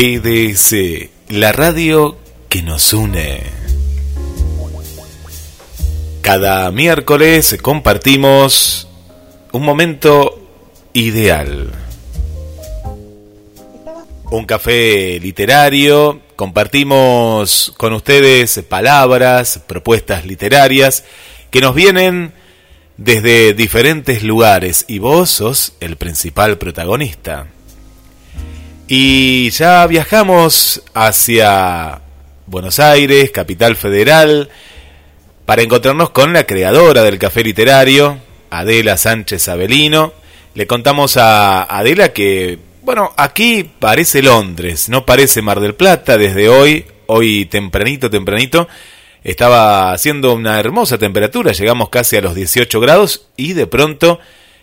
GDS, la radio que nos une. Cada miércoles compartimos un momento ideal. Un café literario, compartimos con ustedes palabras, propuestas literarias que nos vienen desde diferentes lugares y vos sos el principal protagonista. Y ya viajamos hacia Buenos Aires, capital federal, para encontrarnos con la creadora del café literario, Adela Sánchez Avelino. Le contamos a Adela que, bueno, aquí parece Londres, no parece Mar del Plata desde hoy, hoy tempranito, tempranito. Estaba haciendo una hermosa temperatura, llegamos casi a los 18 grados y de pronto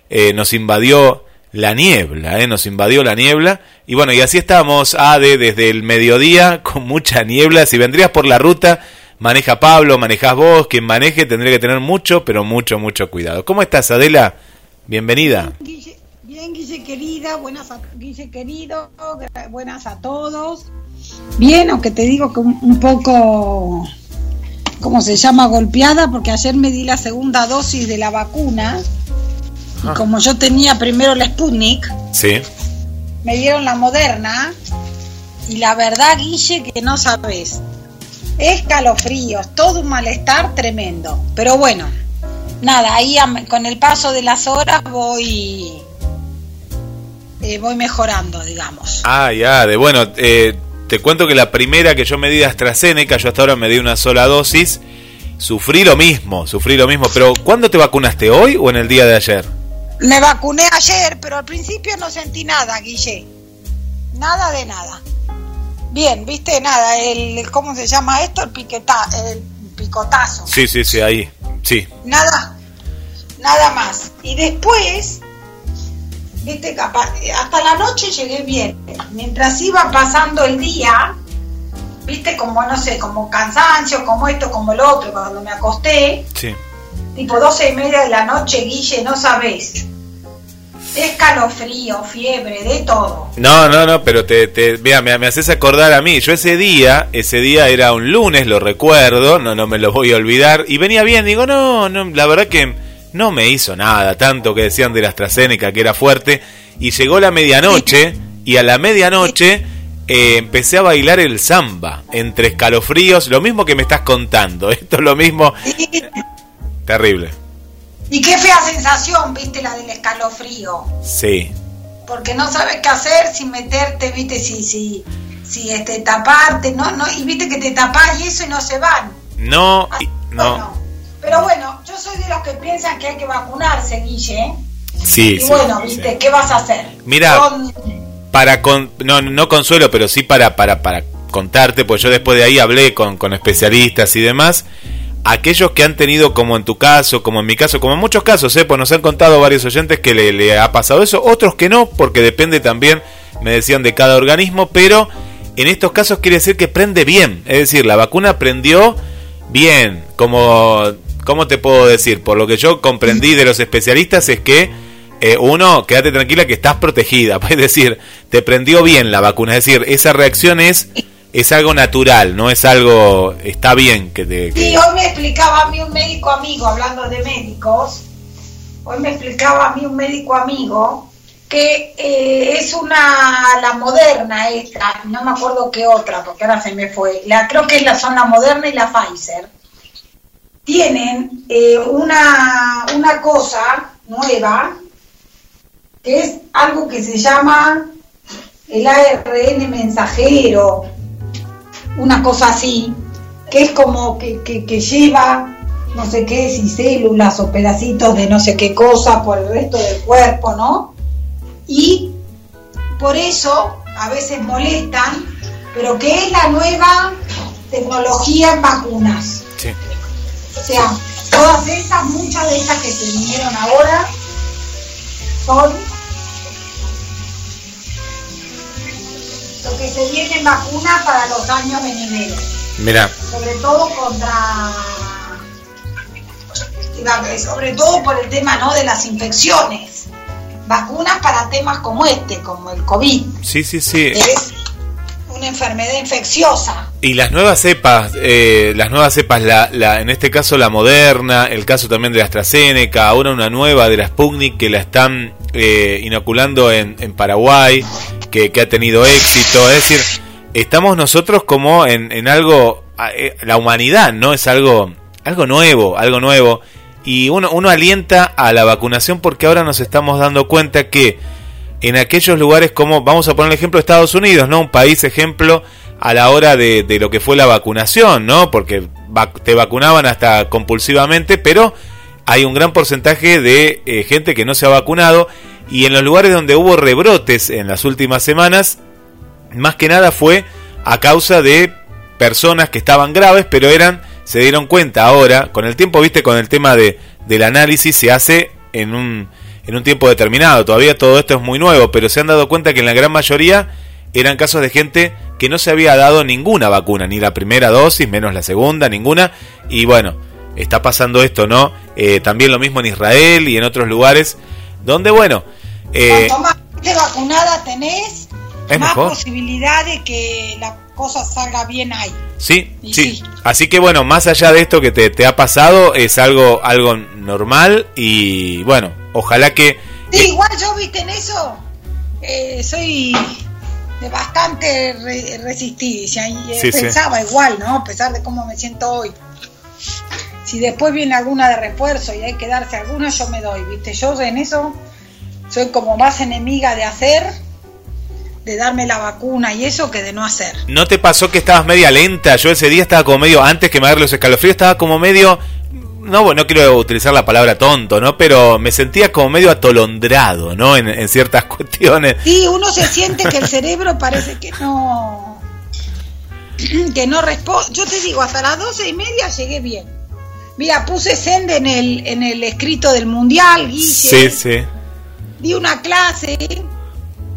eh, nos invadió la niebla, ¿eh? nos invadió la niebla. Y bueno, y así estamos, Ade, desde el mediodía, con mucha niebla. Si vendrías por la ruta, maneja Pablo, manejas vos, quien maneje tendría que tener mucho, pero mucho, mucho cuidado. ¿Cómo estás, Adela? Bienvenida. Bien, Guille, querida, buenas a, Guille querido, buenas a todos. Bien, aunque te digo que un, poco, ¿cómo se llama? Golpeada, porque ayer me di la segunda dosis de la vacuna y como yo tenía primero la Sputnik, sí. me dieron la moderna. Y la verdad, Guille, que no sabes. Escalofríos, todo un malestar tremendo. Pero bueno, nada, ahí con el paso de las horas voy. Eh, voy mejorando, digamos. Ah, ya, de bueno, eh, te cuento que la primera que yo me di de AstraZeneca, yo hasta ahora me di una sola dosis, sufrí lo mismo, sufrí lo mismo, pero ¿cuándo te vacunaste? ¿Hoy o en el día de ayer? Me vacuné ayer, pero al principio no sentí nada, Guille. Nada de nada. Bien, viste, nada, el, ¿cómo se llama esto? El, piqueta, el picotazo. Sí, sí, sí, ahí, sí. Nada, nada más. Y después, viste, hasta la noche llegué bien. Mientras iba pasando el día, viste, como, no sé, como cansancio, como esto, como el otro, cuando me acosté. Sí tipo doce y media de la noche, Guille, no sabés. Escalofrío, fiebre, de todo. No, no, no, pero te, te mira, me, me, haces acordar a mí. Yo ese día, ese día era un lunes, lo recuerdo, no, no me lo voy a olvidar. Y venía bien, digo, no, no, la verdad que no me hizo nada, tanto que decían de la AstraZeneca que era fuerte. Y llegó la medianoche, y a la medianoche eh, empecé a bailar el samba, entre escalofríos, lo mismo que me estás contando. Esto es lo mismo. Terrible. Y qué fea sensación, viste, la del escalofrío. Sí. Porque no sabes qué hacer sin meterte, viste, si, si, si este, taparte, no, no, y viste que te tapás y eso y no se van. No, no. pero bueno, yo soy de los que piensan que hay que vacunarse, Guille. Sí, y bueno, viste, ¿qué vas a hacer? Mira, para con, no, no consuelo, pero sí para, para, para contarte, pues yo después de ahí hablé con, con especialistas y demás aquellos que han tenido, como en tu caso, como en mi caso, como en muchos casos, ¿eh? pues nos han contado varios oyentes que le, ha pasado eso, otros que no, porque depende también, me decían, de cada organismo, pero en estos casos quiere decir que prende bien, es decir, la vacuna prendió bien, como, ¿cómo te puedo decir? Por lo que yo comprendí de los especialistas es que eh, uno, quédate tranquila que estás protegida, es decir, te prendió bien la vacuna, es decir, esa reacción es es algo natural, no es algo, está bien que te... Sí, hoy me explicaba a mí un médico amigo, hablando de médicos, hoy me explicaba a mí un médico amigo que eh, es una, la moderna esta, no me acuerdo qué otra, porque ahora se me fue, la, creo que la, son la moderna y la Pfizer, tienen eh, una, una cosa nueva, que es algo que se llama el ARN mensajero, una cosa así, que es como que, que, lleva no sé qué, si células o pedacitos de no sé qué cosa por el resto del cuerpo, ¿no? Y por eso a veces molestan, pero que es la nueva tecnología en vacunas. Sí. O sea, todas estas, muchas de estas que se vinieron ahora, son lo que se viene vacuna para los años venideros. Mira. Sobre todo contra sobre todo por el tema ¿no? de las infecciones. Vacunas para temas como este, como el COVID. Sí, sí, sí. Una enfermedad infecciosa. Y las nuevas cepas, eh, las nuevas cepas, la, la, en este caso la moderna, el caso también de la AstraZeneca, ahora una nueva de la Sputnik que la están eh, inoculando en, en Paraguay, que, ha tenido éxito. Es decir, estamos nosotros como en, en algo, eh, la humanidad, ¿no? Es algo, algo nuevo, algo nuevo. Y uno, uno alienta a la vacunación porque ahora nos estamos dando cuenta que en aquellos lugares como, vamos a poner el ejemplo de Estados Unidos, ¿no? Un país ejemplo a la hora de, lo que fue la vacunación, ¿no? Porque te vacunaban hasta compulsivamente, pero hay un gran porcentaje de eh, gente que no se ha vacunado y en los lugares donde hubo rebrotes en las últimas semanas, más que nada fue a causa de personas que estaban graves, pero eran, se dieron cuenta ahora, con el tiempo, viste, con el tema de, del análisis se hace en un en un tiempo determinado. Todavía todo esto es muy nuevo, pero se han dado cuenta que en la gran mayoría eran casos de gente que no se había dado ninguna vacuna, ni la primera dosis, menos la segunda, ninguna. Y bueno, está pasando esto, ¿no? Eh, también lo mismo en Israel y en otros lugares, donde, bueno... Eh, Cuanto más vacunada tenés, más posibilidad de que la cosa salga bien ahí. Sí, sí, Así que bueno, más allá de esto que te, te ha pasado, es algo, algo normal y bueno, ojalá que... Sí, igual yo, viste, en eso eh, soy de bastante resistencia y eh, pensaba igual, ¿no? A pesar de cómo me siento hoy. Si después viene alguna de refuerzo y hay que darse alguna, yo me doy, viste. Yo en eso soy como más enemiga de hacer de darme la vacuna y eso que de no hacer. ¿No te pasó que estabas media lenta? Yo ese día estaba como medio, antes que me agarre los escalofríos, estaba como medio no, no quiero utilizar la palabra tonto, ¿no? Pero me sentía como medio atolondrado, ¿no? En, ciertas cuestiones. Sí, uno se siente que el cerebro parece que no. que no responde. Yo te digo, hasta las doce y media llegué bien. Mira, puse sende en el, en el escrito del mundial, Guille. Sí, sí. Di una clase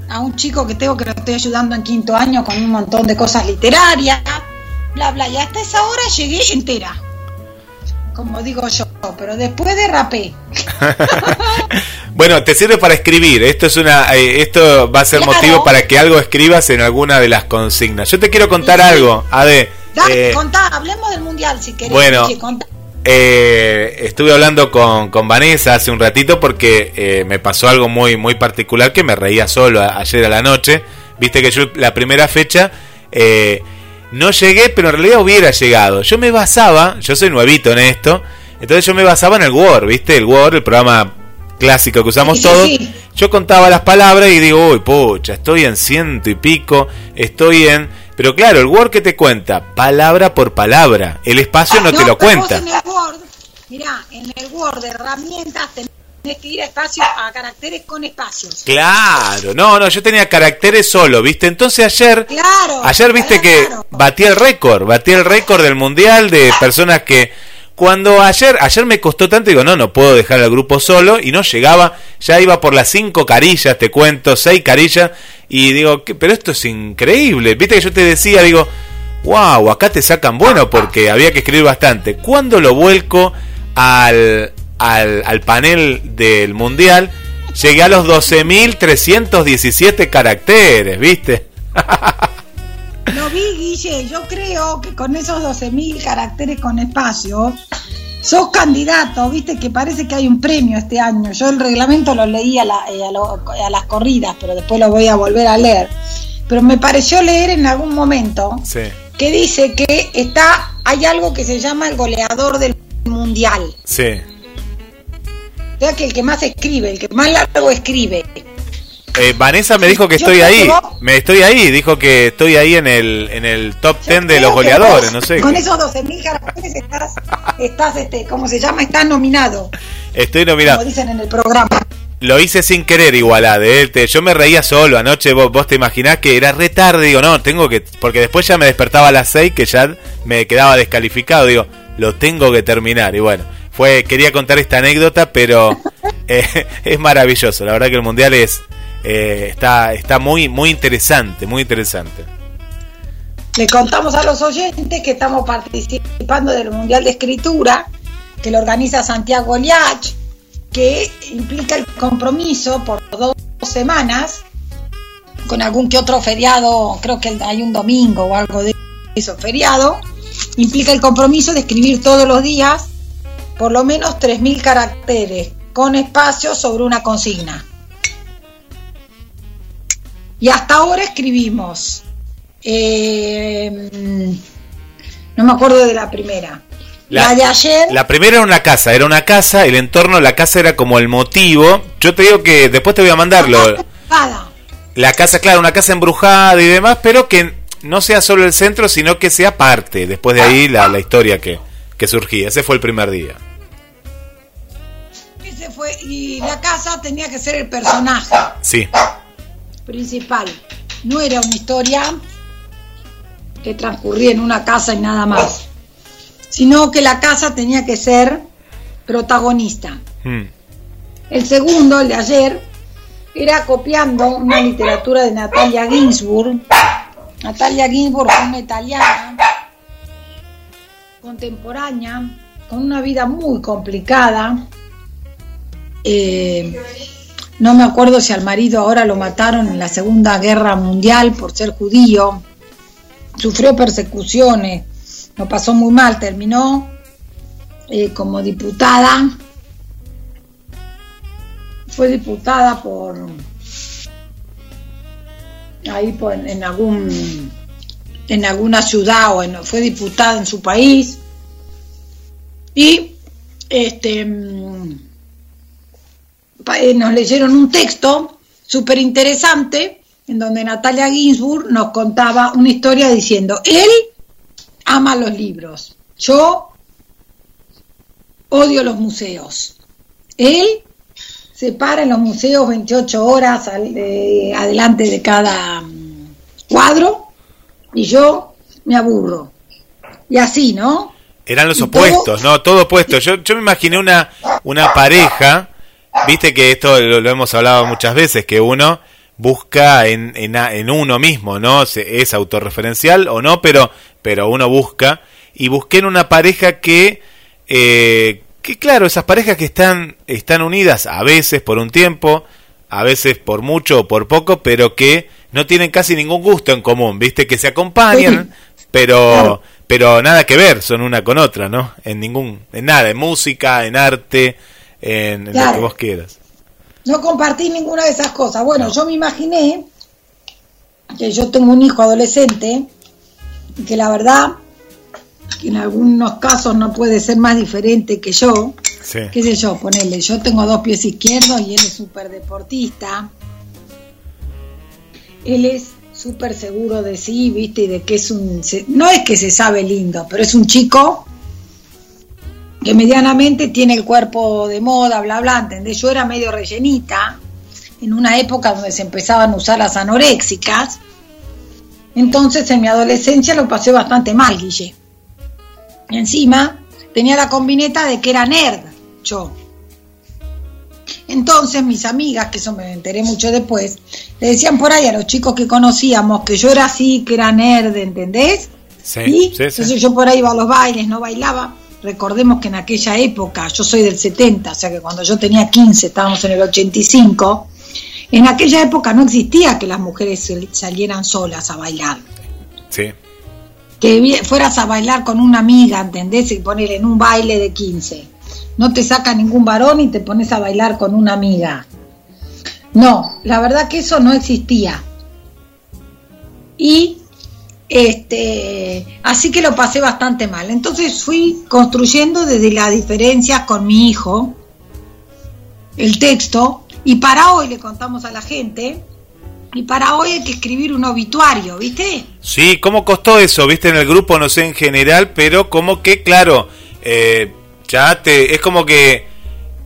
a un chico que tengo que lo estoy ayudando en quinto año con un montón de cosas literarias, bla, bla. Y hasta esa hora llegué entera como digo yo, pero después de rapé. bueno, te sirve para escribir. Esto es una, eh, esto va a ser motivo para que algo escribas en alguna de las consignas. Yo te quiero contar algo, Ade. Dale, eh, contá, hablemos del mundial si querés. Bueno, eh, estuve hablando con, con, Vanessa hace un ratito porque me pasó algo muy, muy particular que me reía solo ayer a la noche. Viste que yo la primera fecha no llegué, pero en realidad hubiera llegado. Yo me basaba, yo soy nuevito en esto, entonces yo me basaba en el Word, ¿viste? El Word, el programa clásico que usamos todos. Yo contaba las palabras y digo, uy, pucha, estoy en ciento y pico, estoy en... Pero claro, el Word que te cuenta, palabra por palabra, el espacio no, te lo cuenta. En el Word, mirá, en el Word de herramientas Tienes que ir a espacios, a caracteres con espacios. Claro, no, no, yo tenía caracteres solo, ¿viste? Entonces ayer, claro, ayer viste que batí el récord, batí el récord del mundial de personas que cuando ayer, ayer me costó tanto, digo, no, no puedo dejar al grupo solo y no llegaba, ya iba por las cinco carillas, te cuento, seis carillas y digo, pero esto es increíble, viste que yo te decía, digo, wow, acá te sacan bueno porque había que escribir bastante. Cuando lo vuelco al, al, al panel del mundial, llegué a los 12.317 caracteres, ¿viste? Lo vi, Guille. Yo creo que con esos 12.000 caracteres con espacio, sos candidato, ¿viste? Que parece que hay un premio este año. Yo el reglamento lo leí a, la, eh, a, las corridas, pero después lo voy a volver a leer. Pero me pareció leer en algún momento que dice que está hay algo que se llama el goleador del mundial. Sí sea que el que más escribe, el que más largo escribe. Eh, Vanessa me dijo que estoy ahí, me estoy ahí, dijo que estoy ahí en el en el top 10 de los goleadores, no sé. Con esos 12.000 caracteres estás, estás este, ¿cómo se llama? Estás nominado. Estoy nominado. Como dicen en el programa. Lo hice sin querer igual, de yo me reía solo anoche, vos, vos te imaginás que era re tarde, digo, no, tengo que, porque después ya me despertaba a las 6 que ya me quedaba descalificado, digo, lo tengo que terminar y bueno fue quería contar esta anécdota, pero eh, es maravilloso. La verdad que el mundial es eh, está está muy muy interesante, muy interesante. Le contamos a los oyentes que estamos participando del mundial de escritura que lo organiza Santiago Liach, que implica el compromiso por dos semanas con algún que otro feriado, creo que hay un domingo o algo de eso, feriado, implica el compromiso de escribir todos los días por lo menos 3.000 caracteres con espacio sobre una consigna. Y hasta ahora escribimos, eh, no me acuerdo de la primera. La, de ayer. La primera era una casa, era una casa, el entorno, la casa era como el motivo. Yo te digo que después te voy a mandarlo. La casa, claro, una casa embrujada y demás, pero que no sea solo el centro, sino que sea parte. Después de ahí la, la historia que, que surgía. Ese fue el primer día. Ese fue, y la casa tenía que ser el personaje. Sí. Principal. No era una historia que transcurría en una casa y nada más sino que la casa tenía que ser protagonista. Hmm. El segundo, el de ayer, era copiando una literatura de Natalia Ginsburg. Natalia Ginsburg fue una italiana contemporánea, con una vida muy complicada. Eh, no me acuerdo si al marido ahora lo mataron en la Segunda Guerra Mundial por ser judío. Sufrió persecuciones lo pasó muy mal, terminó eh, como diputada, fue diputada por ahí en, algún en alguna ciudad o fue diputada en su país y este mm, nos leyeron un texto súper interesante en donde Natalia Ginsburg nos contaba una historia diciendo él ama los libros. Yo odio los museos. Él se para en los museos 28 horas adelante de cada mm, cuadro y yo me aburro. Y así, ¿no? Eran los opuestos, ¿no? Todo opuesto. Yo, yo me imaginé una, una pareja, viste que esto lo, hemos hablado muchas veces, que uno busca en, en, en uno mismo, ¿no? Es autorreferencial o no, pero pero uno busca, y busqué en una pareja que, eh, que claro, esas parejas que están, están unidas a veces por un tiempo, a veces por mucho o por poco, pero que no tienen casi ningún gusto en común, viste, que se acompañan, pero, pero nada que ver, son una con otra, ¿no? En ningún, en nada, en música, en arte, en, lo que vos quieras. No compartí ninguna de esas cosas. Bueno, yo me imaginé que yo tengo un hijo adolescente que la verdad que en algunos casos no puede ser más diferente que yo. ¿Qué sé yo? Ponele, yo tengo dos pies izquierdos y él es súper deportista. Él es súper seguro de sí, ¿viste? Y de que es un... No es que se sabe lindo, pero es un chico que medianamente tiene el cuerpo de moda, bla, bla, ¿entendés? Yo era medio rellenita en una época donde se empezaban a usar las anoréxicas entonces en mi adolescencia lo pasé bastante mal, Guille. Y encima tenía la combineta de que era nerd, yo. Entonces mis amigas, que eso me enteré mucho después, le decían por ahí a los chicos que conocíamos que yo era así, que era nerd, ¿entendés? Sí, Entonces yo por ahí iba a los bailes, no bailaba. Recordemos que en aquella época, yo soy del 70, o sea que cuando yo tenía 15, estábamos en el 85, en aquella época no existía que las mujeres salieran solas a bailar. Sí. Que fueras a bailar con una amiga, ¿entendés? Y poner en un baile de 15. No te saca ningún varón y te pones a bailar con una amiga. No, la verdad que eso no existía. Y este, así que lo pasé bastante mal. Entonces fui construyendo desde las diferencias con mi hijo el texto y para hoy le contamos a la gente, y para hoy hay que escribir un obituario, ¿viste? Sí, ¿cómo costó eso? ¿Viste en el grupo? No sé en general, pero como que, claro, eh, ya te. Es como que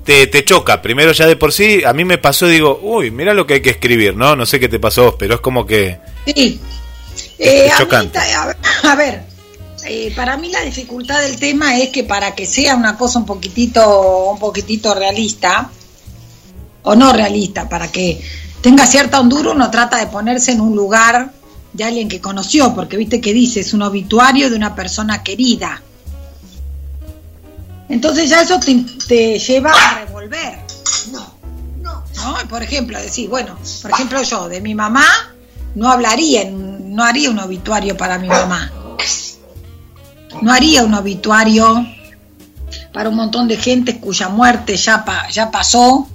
te, te, choca. Primero, ya de por sí, a mí me pasó, digo, uy, mira lo que hay que escribir, ¿no? No sé qué te pasó, pero es como que. Sí. Eh, chocante. A, ver, eh, para mí la dificultad del tema es que para que sea una cosa un poquitito, un poquitito realista, o no realista, para que tenga cierta hondura, uno trata de ponerse en un lugar de alguien que conoció, porque viste que dice, es un obituario de una persona querida. Entonces ya eso te, lleva a revolver. No, no. Por ejemplo, decir, bueno, por ejemplo yo, de mi mamá, no hablaría, no haría un obituario para mi mamá. No haría un obituario para un montón de gente cuya muerte ya, ya pasó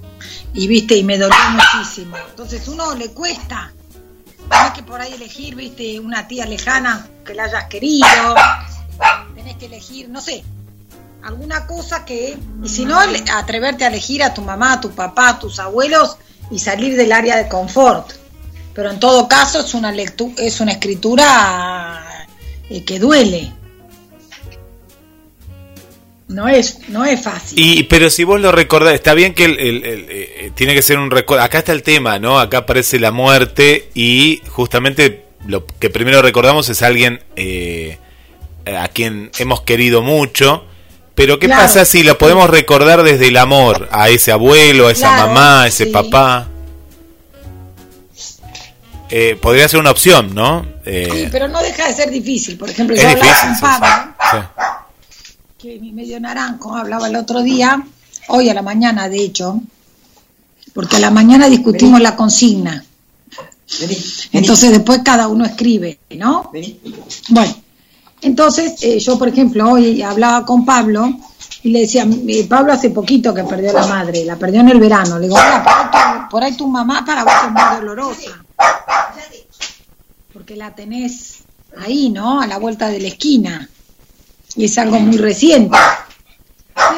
y viste y me dolió muchísimo. Entonces uno le cuesta. Tenés que por ahí elegir, viste, una tía lejana que la hayas querido. Tenés que elegir, no sé, alguna cosa que, y si no, atreverte a elegir a tu mamá, a tu papá, a tus abuelos y salir del área de confort. Pero en todo caso es una lectura, es una escritura eh, que duele. No es, no es fácil. Y, pero si vos lo recordás, está bien que el, eh, tiene que ser un recuerdo. Acá está el tema, ¿no? Acá aparece la muerte y justamente lo que primero recordamos es alguien eh, a quien hemos querido mucho pero ¿qué pasa si lo podemos recordar desde el amor a ese abuelo, a esa mamá, a ese papá? Eh, podría ser una opción, ¿no? Eh, sí, pero no deja de ser difícil. Por ejemplo, yo hablaba con Pablo, que mi medio naranjo hablaba el otro día, hoy a la mañana, de hecho, porque a la mañana discutimos la consigna. Entonces después cada uno escribe, ¿no? Bueno, entonces, eh, yo, por ejemplo, hoy hablaba con Pablo y le decía, Pablo hace poquito que perdió la madre, la perdió en el verano. Le digo, por, ahí tu, mamá para vos es muy dolorosa. Porque la tenés ahí, ¿no? A la vuelta de la esquina. Y es algo muy reciente.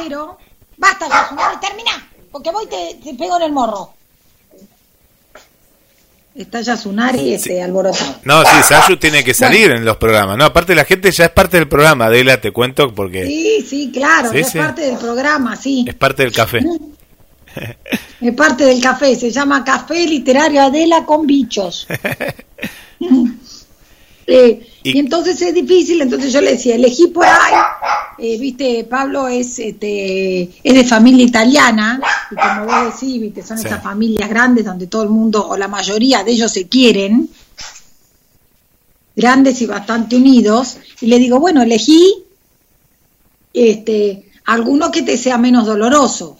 Pero, basta, y termina, porque voy te, te pego en el morro. Está Yasunari este, alborotado. No, sí, Sayu tiene que salir en los programas. No, aparte la gente ya es parte del programa, Adela, te cuento porque... Sí, sí, claro, es parte del programa, sí. Es parte del café. es parte del café, se llama Café Literario Adela con bichos. Eh, y, entonces es difícil, entonces yo le decía, elegí ahí, eh, viste, Pablo es, este, es de familia italiana, y como vos decís, viste, son esas familias grandes donde todo el mundo, o la mayoría de ellos se quieren, grandes y bastante unidos, y le digo, bueno, elegí este, alguno que te sea menos doloroso.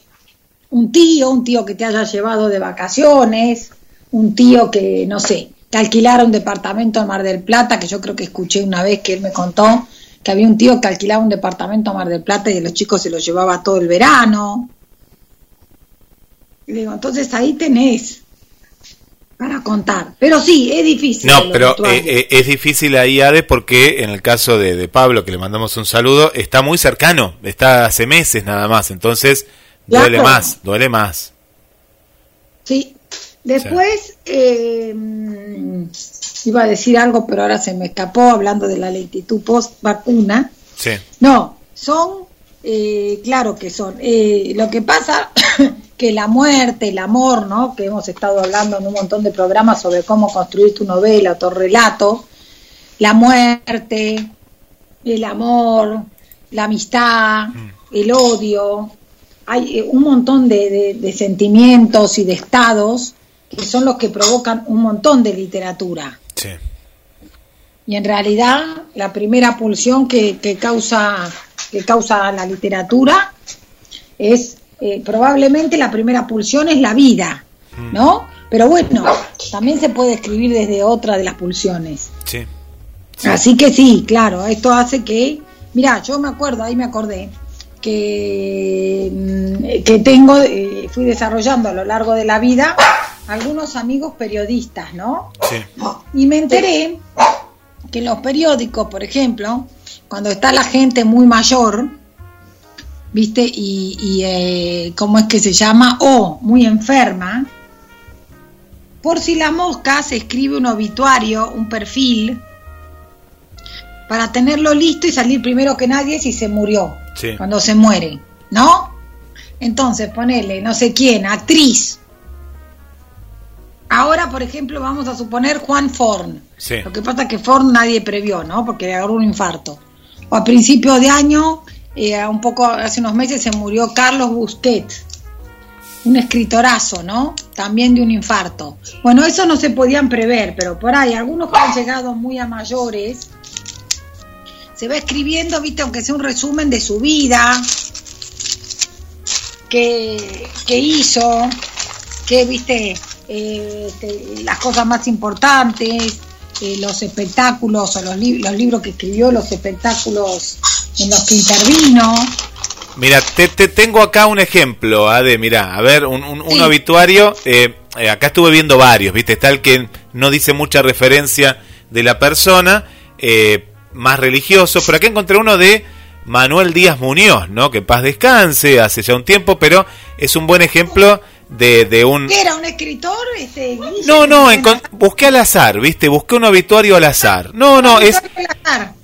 Un tío, un tío que te haya llevado de vacaciones, un tío que, no sé, que alquilara un departamento en Mar del Plata, que yo creo que escuché una vez que él me contó que había un tío que alquilaba un departamento en Mar del Plata y los chicos se lo llevaba todo el verano. Y digo, entonces ahí tenés para contar. Pero sí, es difícil. No, pero eh, eh, es difícil ahí, Ade, porque en el caso de, de, Pablo, que le mandamos un saludo, está muy cercano, está hace meses nada más, entonces duele más, duele más. Sí, Después, eh, iba a decir algo, pero ahora se me escapó hablando de la lentitud post vacuna. Sí. No, son, eh, claro que son. Eh, lo que pasa que la muerte, el amor, ¿no? Que hemos estado hablando en un montón de programas sobre cómo construir tu novela, tu relato, la muerte, el amor, la amistad, mm. el odio, hay un montón de sentimientos y de estados que son los que provocan un montón de literatura. Sí. Y en realidad la primera pulsión que, causa, que causa la literatura es eh, probablemente la primera pulsión es la vida, mm. ¿no? Pero bueno, también se puede escribir desde otra de las pulsiones. Sí. Así que sí, claro, esto hace que, mira, yo me acuerdo, ahí me acordé, que, mm, que tengo, eh, fui desarrollando a lo largo de la vida algunos amigos periodistas, ¿no? Sí. Y me enteré que en los periódicos, por ejemplo, cuando está la gente muy mayor, ¿viste? Y, y eh, ¿cómo es que se llama? O muy enferma, por si la mosca se escribe un obituario, un perfil, para tenerlo listo y salir primero que nadie si se murió, cuando se muere, ¿no? Entonces, ponele, no sé quién, actriz, Ahora, por ejemplo, vamos a suponer Juan Forn. Lo que pasa es que Forn nadie previó, ¿no? Porque le agarró un infarto. O a principio de año, eh, un poco hace unos meses, se murió Carlos Busquets, un escritorazo, ¿no? También de un infarto. Bueno, eso no se podían prever, pero por ahí, algunos que han llegado muy a mayores, se va escribiendo, viste, aunque sea un resumen de su vida, qué, qué hizo, qué, viste, eh, este, las cosas más importantes, eh, los espectáculos o los, los libros que escribió, los espectáculos en los que intervino. Mira, te, tengo acá un ejemplo, Ade, mira, a ver, un, un, obituario, eh, acá estuve viendo varios, viste, está el que no dice mucha referencia de la persona, más religioso, pero acá encontré uno de Manuel Díaz Muñoz, ¿no? Que paz descanse, hace ya un tiempo, pero es un buen ejemplo de, de un... ¿Era un escritor? Este, no, no, busqué al azar, ¿viste? Busqué un obituario al azar. No, no, es...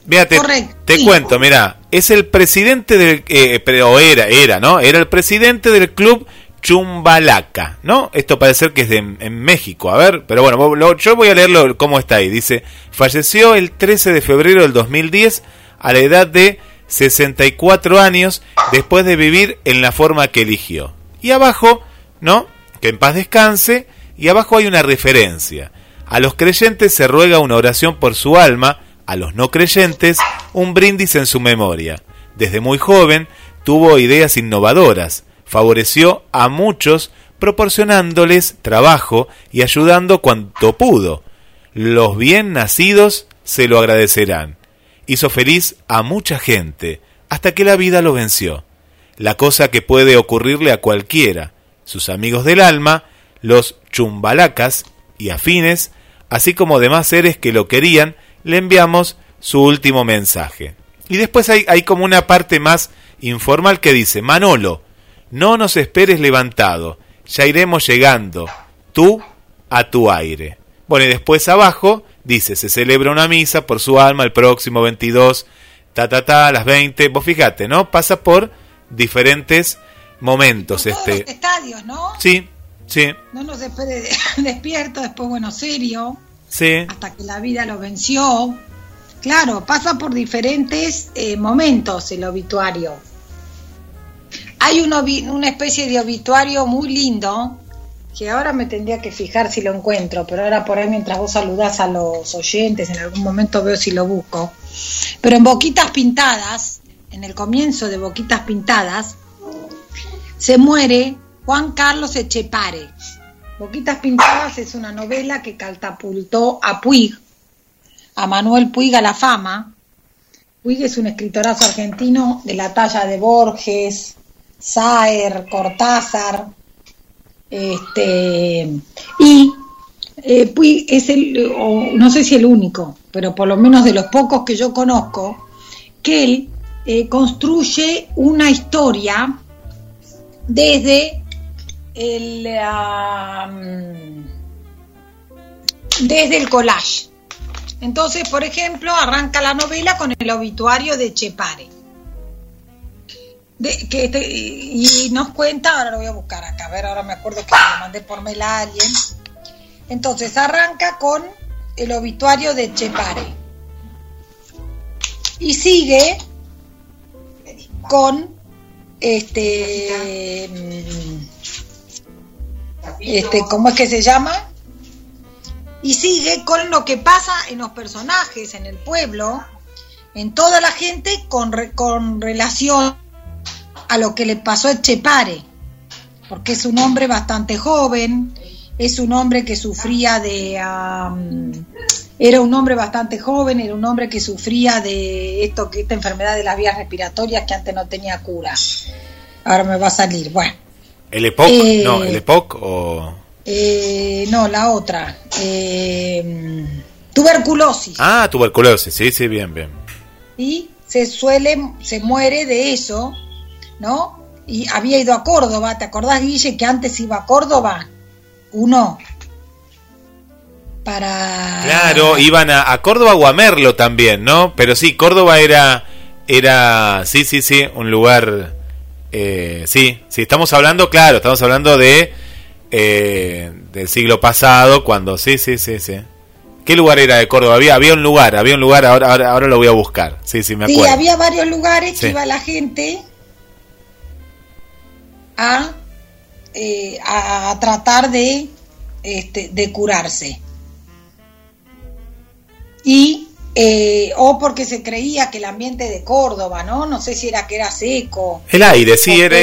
Mira, te, te cuento, mira, es el presidente del... Eh, pero era, era, ¿no? Era el presidente del club Chumbalaca, ¿no? Esto parece que es de, en México, a ver, pero bueno, yo voy a leerlo cómo está ahí. Dice, falleció el 13 de febrero del 2010 a la edad de 64 años después de vivir en la forma que eligió. Y abajo, ¿no? Que en paz descanse, y abajo hay una referencia. A los creyentes se ruega una oración por su alma, a los no creyentes un brindis en su memoria. Desde muy joven tuvo ideas innovadoras, favoreció a muchos proporcionándoles trabajo y ayudando cuanto pudo. Los bien nacidos se lo agradecerán hizo feliz a mucha gente, hasta que la vida lo venció. La cosa que puede ocurrirle a cualquiera, sus amigos del alma, los chumbalacas y afines, así como demás seres que lo querían, le enviamos su último mensaje. Y después hay, como una parte más informal que dice, Manolo, no nos esperes levantado, ya iremos llegando, tú a tu aire. Bueno, y después abajo dice, se celebra una misa por su alma el próximo 22, ta, ta, ta, a las 20. Vos fíjate, ¿no? Pasa por diferentes momentos. este los estadios, ¿no? Sí, sí. No nos espere despierto, después, bueno, serio. Sí. Hasta que la vida lo venció. Claro, pasa por diferentes eh, momentos el obituario. Hay un una especie de obituario muy lindo que ahora me tendría que fijar si lo encuentro, pero ahora por ahí mientras vos saludás a los oyentes, en algún momento veo si lo busco. Pero en Boquitas Pintadas, en el comienzo de Boquitas Pintadas, se muere Juan Carlos Echepare. Boquitas Pintadas es una novela que catapultó a Puig, a Manuel Puig a la fama. Puig es un escritorazo argentino de la talla de Borges, Saer, Cortázar, este, y eh, es el, no sé si el único, pero por lo menos de los pocos que yo conozco, que él eh, construye una historia desde el, desde el collage. Entonces, por ejemplo, arranca la novela con el obituario de Chepare que este, y nos cuenta, ahora lo voy a buscar acá, a ver, ahora me acuerdo que lo mandé por mail a alguien. Entonces arranca con el obituario de Chepare y sigue con este este cómo es que se llama y sigue con lo que pasa en los personajes en el pueblo en toda la gente con, con relación a lo que le pasó a Echepare, porque es un hombre bastante joven, es un hombre que sufría de... era un hombre bastante joven, era un hombre que sufría de esto, que esta enfermedad de las vías respiratorias que antes no tenía cura. Ahora me va a salir, bueno. ¿El EPOC? Eh, no, ¿el EPOC o...? Eh, no, la otra. Eh, tuberculosis. Ah, tuberculosis, sí, sí, bien, bien. Y se suele, se muere de eso ¿no? Y había ido a Córdoba, ¿te acordás, Guille, que antes iba a Córdoba? Uno. Para... Claro, iban a, Córdoba o a Merlo también, ¿no? Pero sí, Córdoba era, era, sí, sí, sí, un lugar, eh, sí, sí, estamos hablando, claro, estamos hablando de, eh, del siglo pasado, cuando, sí, sí, sí, sí. ¿Qué lugar era de Córdoba? Había, había un lugar, había un lugar, ahora, ahora, lo voy a buscar. Sí, sí, me acuerdo. Sí, había varios lugares que iba la gente a, eh, a tratar de, este, de curarse. Y eh, o porque se creía que el ambiente de Córdoba, ¿no? No sé si era que era seco. El aire, sí, era,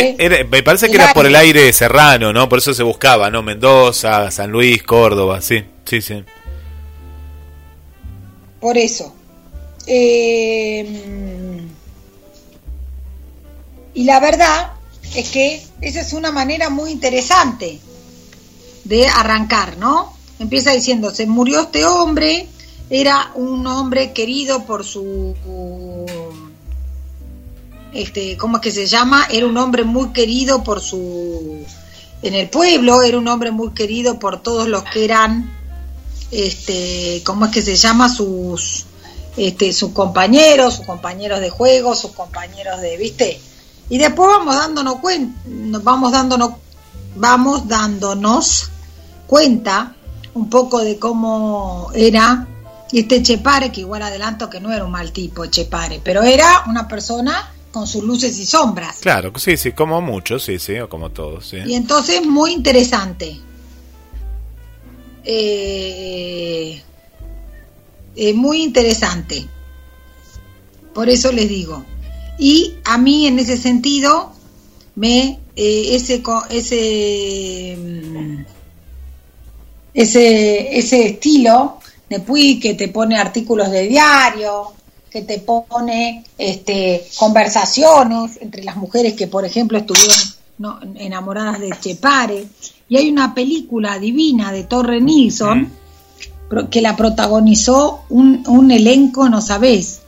me parece que era por el aire serrano, ¿no? Por eso se buscaba, ¿no? Mendoza, San Luis, Córdoba, sí, sí, sí. Por eso. Eh, y la verdad es que esa es una manera muy interesante de arrancar, ¿no? Empieza diciendo, se murió este hombre, era un hombre querido por su este cómo es que se llama era un hombre muy querido por su en el pueblo era un hombre muy querido por todos los que eran este cómo es que se llama sus este sus compañeros sus compañeros de juego sus compañeros de viste y después vamos dándonos cuenta vamos dándonos vamos dándonos cuenta un poco de cómo era este Chepare, que igual adelanto que no era un mal tipo, Chepare, pero era una persona con sus luces y sombras. Claro, sí, sí, como muchos, sí, sí, o como todos, sí. Y entonces, muy interesante. Eh, eh, muy interesante. Por eso les digo. Y a mí, en ese sentido, me eh, ese ese mm, ese ese estilo que te pone artículos de diario, que te pone este, conversaciones entre las mujeres que, por ejemplo, estuvieron enamoradas de Chepare. Y hay una película divina de Torre Nilsson que la protagonizó un, elenco, no sabés,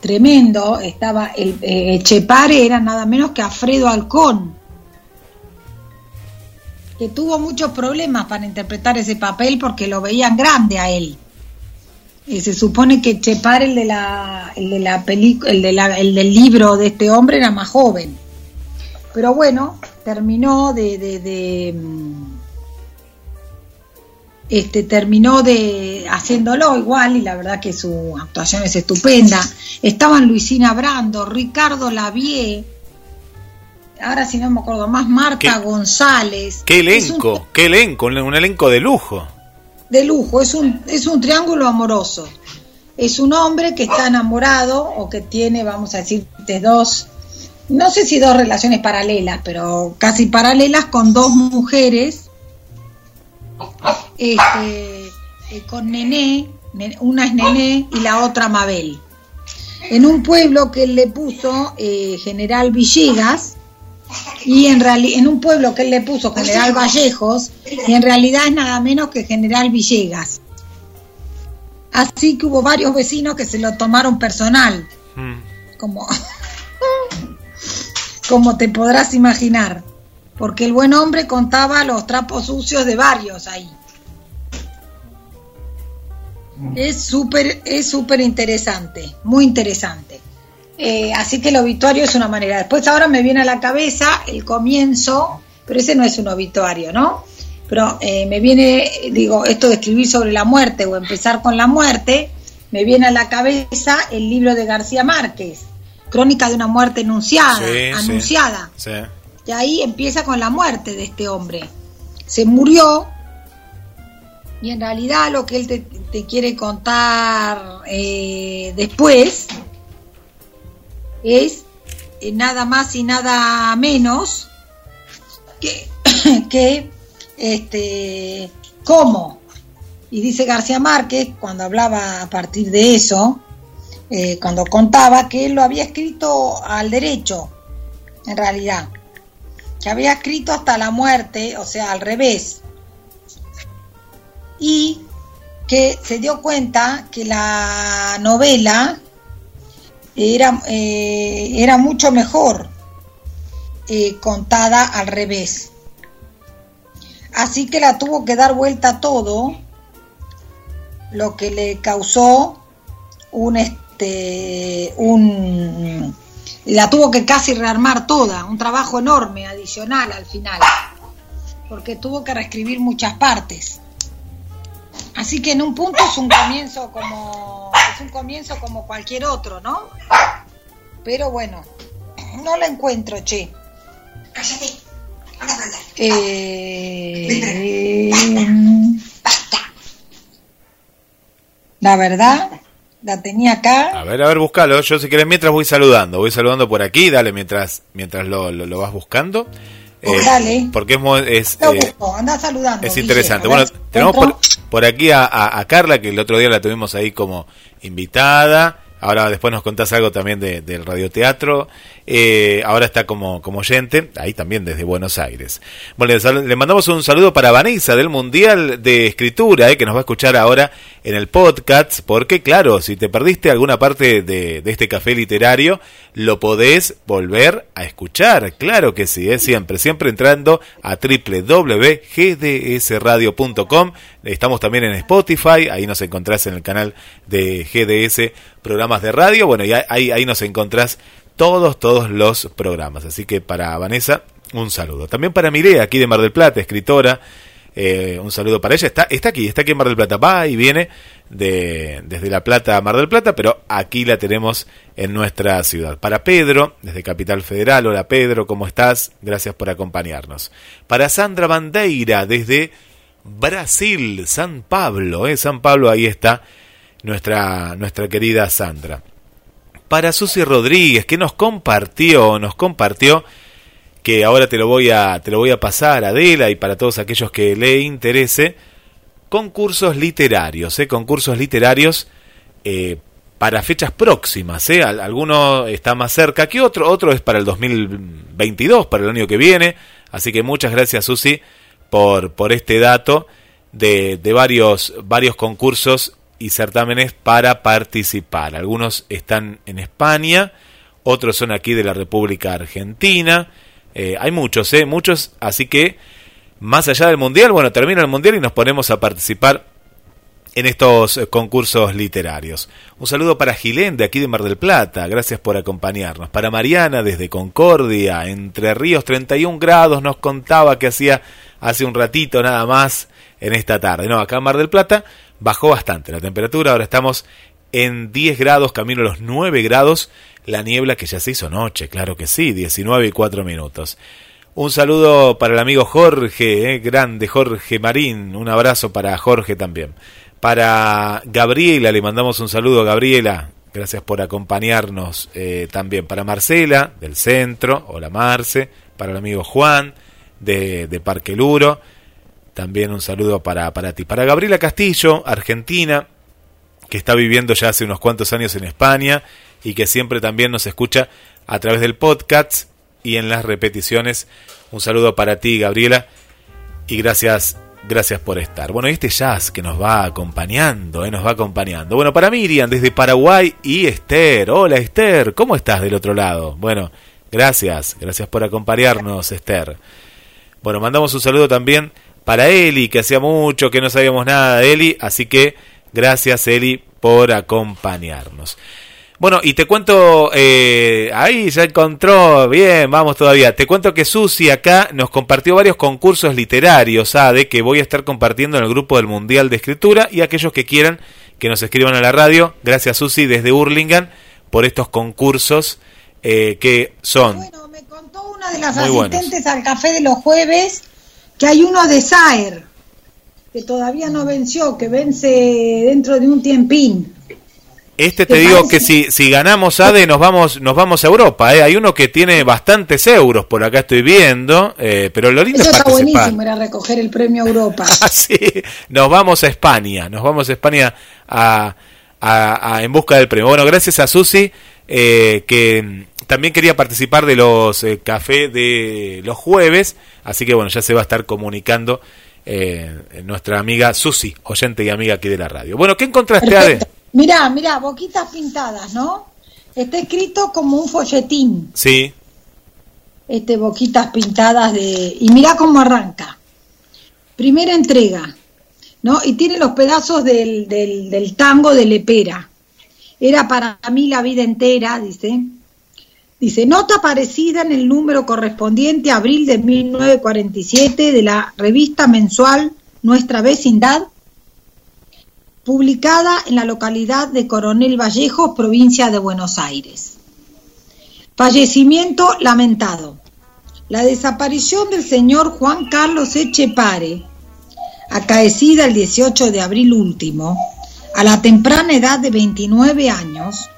tremendo. Estaba el eh, Chepare, era nada menos que Alfredo Alcón que tuvo muchos problemas para interpretar ese papel porque lo veían grande a él. Eh, se supone que Chepar, el de la, el de la película, el, de el del libro de este hombre, era más joven. Pero bueno, terminó de, de, mm, este terminó de haciéndolo igual y la verdad que su actuación es estupenda. Estaban Luisina Brando, Ricardo Lavie, ahora si no me acuerdo más, Marta González. Qué elenco, qué elenco, un elenco de lujo de lujo, es un, es un triángulo amoroso. Es un hombre que está enamorado o que tiene, vamos a decir, de dos, no sé si dos relaciones paralelas, pero casi paralelas con dos mujeres, este, eh, con Nené, una es Nené y la otra Mabel. En un pueblo que él le puso eh, General Villegas, y en, en un pueblo que él le puso General Vallejos, y en realidad es nada menos que General Villegas. Así que hubo varios vecinos que se lo tomaron personal, mm. como, como te podrás imaginar, porque el buen hombre contaba los trapos sucios de varios ahí. Es súper es súper interesante, muy interesante. Eh, así que el obituario es una manera. Después ahora me viene a la cabeza el comienzo, pero ese no es un obituario, ¿no? Pero eh, me viene, digo, esto de escribir sobre la muerte o empezar con la muerte, me viene a la cabeza el libro de García Márquez, Crónica de una muerte enunciada, anunciada. Y ahí empieza con la muerte de este hombre. Se murió y en realidad lo que él te, quiere contar eh, después es eh, nada más y nada menos que, que este, cómo. Y dice García Márquez, cuando hablaba a partir de eso, eh, cuando contaba que él lo había escrito al derecho, en realidad, que había escrito hasta la muerte, o sea, al revés, y que se dio cuenta que la novela era, eh, era mucho mejor eh, contada al revés. Así que la tuvo que dar vuelta todo, lo que le causó un este un la tuvo que casi rearmar toda, un trabajo enorme adicional al final, porque tuvo que reescribir muchas partes. Así que en un punto es un comienzo como es un comienzo como cualquier otro, ¿no? Pero bueno, no la encuentro, che. Cállate. Eh, basta. La verdad la tenía acá. A ver, a ver, búscalo. Yo si querés mientras voy saludando, voy saludando por aquí, dale mientras mientras lo, lo, vas buscando. Eh, dale. Porque es... es eh, saludando. Es interesante. Bueno, tenemos por, por aquí a, a, Carla, que el otro día la tuvimos ahí como invitada. Ahora después nos contás algo también de, del radioteatro. Eh, ahora está como, como oyente, ahí también desde Buenos Aires. Bueno, le, mandamos un saludo para Vanessa del Mundial de Escritura, eh, que nos va a escuchar ahora en el podcast, porque claro, si te perdiste alguna parte de, de este café literario, lo podés volver a escuchar. Claro que sí, eh, siempre, siempre entrando a www.gdsradio.com. Estamos también en Spotify, ahí nos encontrás en el canal de GDS Programas de Radio. Bueno, y ahí, ahí nos encontrás todos, todos los programas. Así que para Vanessa, un saludo. También para Mireia, aquí de Mar del Plata, escritora. Eh, un saludo para ella. Está, está aquí, está aquí en Mar del Plata. Va y viene de, desde La Plata a Mar del Plata, pero aquí la tenemos en nuestra ciudad. Para Pedro, desde Capital Federal. Hola Pedro, ¿cómo estás? Gracias por acompañarnos. Para Sandra Bandeira, desde Brasil, San Pablo. ¿eh? San Pablo, ahí está nuestra, nuestra querida Sandra. Para Susi Rodríguez, que nos compartió, nos compartió que ahora te lo voy a, te lo voy a pasar, Adela, y para todos aquellos que le interese, concursos literarios, ¿eh? concursos literarios eh, para fechas próximas. ¿eh? Alguno está más cerca que otro, otro es para el 2022, para el año que viene. Así que muchas gracias, Susi, por, por este dato de, de varios, varios concursos y certámenes para participar. Algunos están en España, otros son aquí de la República Argentina eh, hay muchos, ¿eh? Muchos, así que más allá del Mundial, bueno, termina el Mundial y nos ponemos a participar en estos eh, concursos literarios. Un saludo para Gilén de aquí de Mar del Plata, gracias por acompañarnos. Para Mariana desde Concordia, Entre Ríos 31 grados, nos contaba que hacía hace un ratito nada más en esta tarde. No, acá en Mar del Plata bajó bastante la temperatura, ahora estamos en 10 grados, camino a los 9 grados la niebla que ya se hizo noche, claro que sí, 19 y 4 minutos. Un saludo para el amigo Jorge, eh, grande Jorge Marín, un abrazo para Jorge también. Para Gabriela, le mandamos un saludo a Gabriela, gracias por acompañarnos eh, también. Para Marcela, del centro, hola Marce, para el amigo Juan, de, de Parque Luro, también un saludo para, para ti. Para Gabriela Castillo, Argentina, que está viviendo ya hace unos cuantos años en España y que siempre también nos escucha a través del podcast y en las repeticiones. Un saludo para ti, Gabriela, y gracias, gracias por estar. Bueno, este jazz que nos va acompañando, eh, nos va acompañando. Bueno, para Miriam, desde Paraguay y Esther. Hola, Esther, ¿cómo estás del otro lado? Bueno, gracias, gracias por acompañarnos, Esther. Bueno, mandamos un saludo también para Eli, que hacía mucho que no sabíamos nada de Eli, así que gracias, Eli, por acompañarnos. Bueno, y te cuento, eh, ahí ya encontró, bien, vamos todavía. Te cuento que Susi acá nos compartió varios concursos literarios, de que voy a estar compartiendo en el grupo del Mundial de Escritura y aquellos que quieran que nos escriban a la radio. Gracias Susi desde Hurlingham por estos concursos eh, que son... Bueno, me contó una de las asistentes al café de los jueves que hay uno de Saer, que todavía no venció, que vence dentro de un tiempín. Este te digo que si, si ganamos ADE nos vamos nos vamos a Europa. ¿eh? Hay uno que tiene bastantes euros, por acá estoy viendo, eh, pero lo lindo Eso está buenísimo, era recoger el premio Europa. Ah, sí, nos vamos a España, nos vamos a España a, a, en busca del premio. Bueno, gracias a Susi, eh, que también quería participar de los eh, café de los jueves, así que bueno, ya se va a estar comunicando nuestra amiga Susi, oyente y amiga aquí de la radio. Bueno, ¿qué encontraste, Ade? Mirá, mirá, boquitas pintadas, ¿no? Está escrito como un folletín. Sí. Este, boquitas pintadas de... Y mirá cómo arranca. Primera entrega, ¿no? Y tiene los pedazos del, del, del tango de Lepera. Era para mí la vida entera, dice. Dice, nota aparecida en el número correspondiente a abril de 1947 de la revista mensual Nuestra Vecindad, publicada en la localidad de Coronel Vallejo, provincia de Buenos Aires. Fallecimiento lamentado. La desaparición del señor Juan Carlos Echepare, acaecida el 18 de abril último, a la temprana edad de 29 años,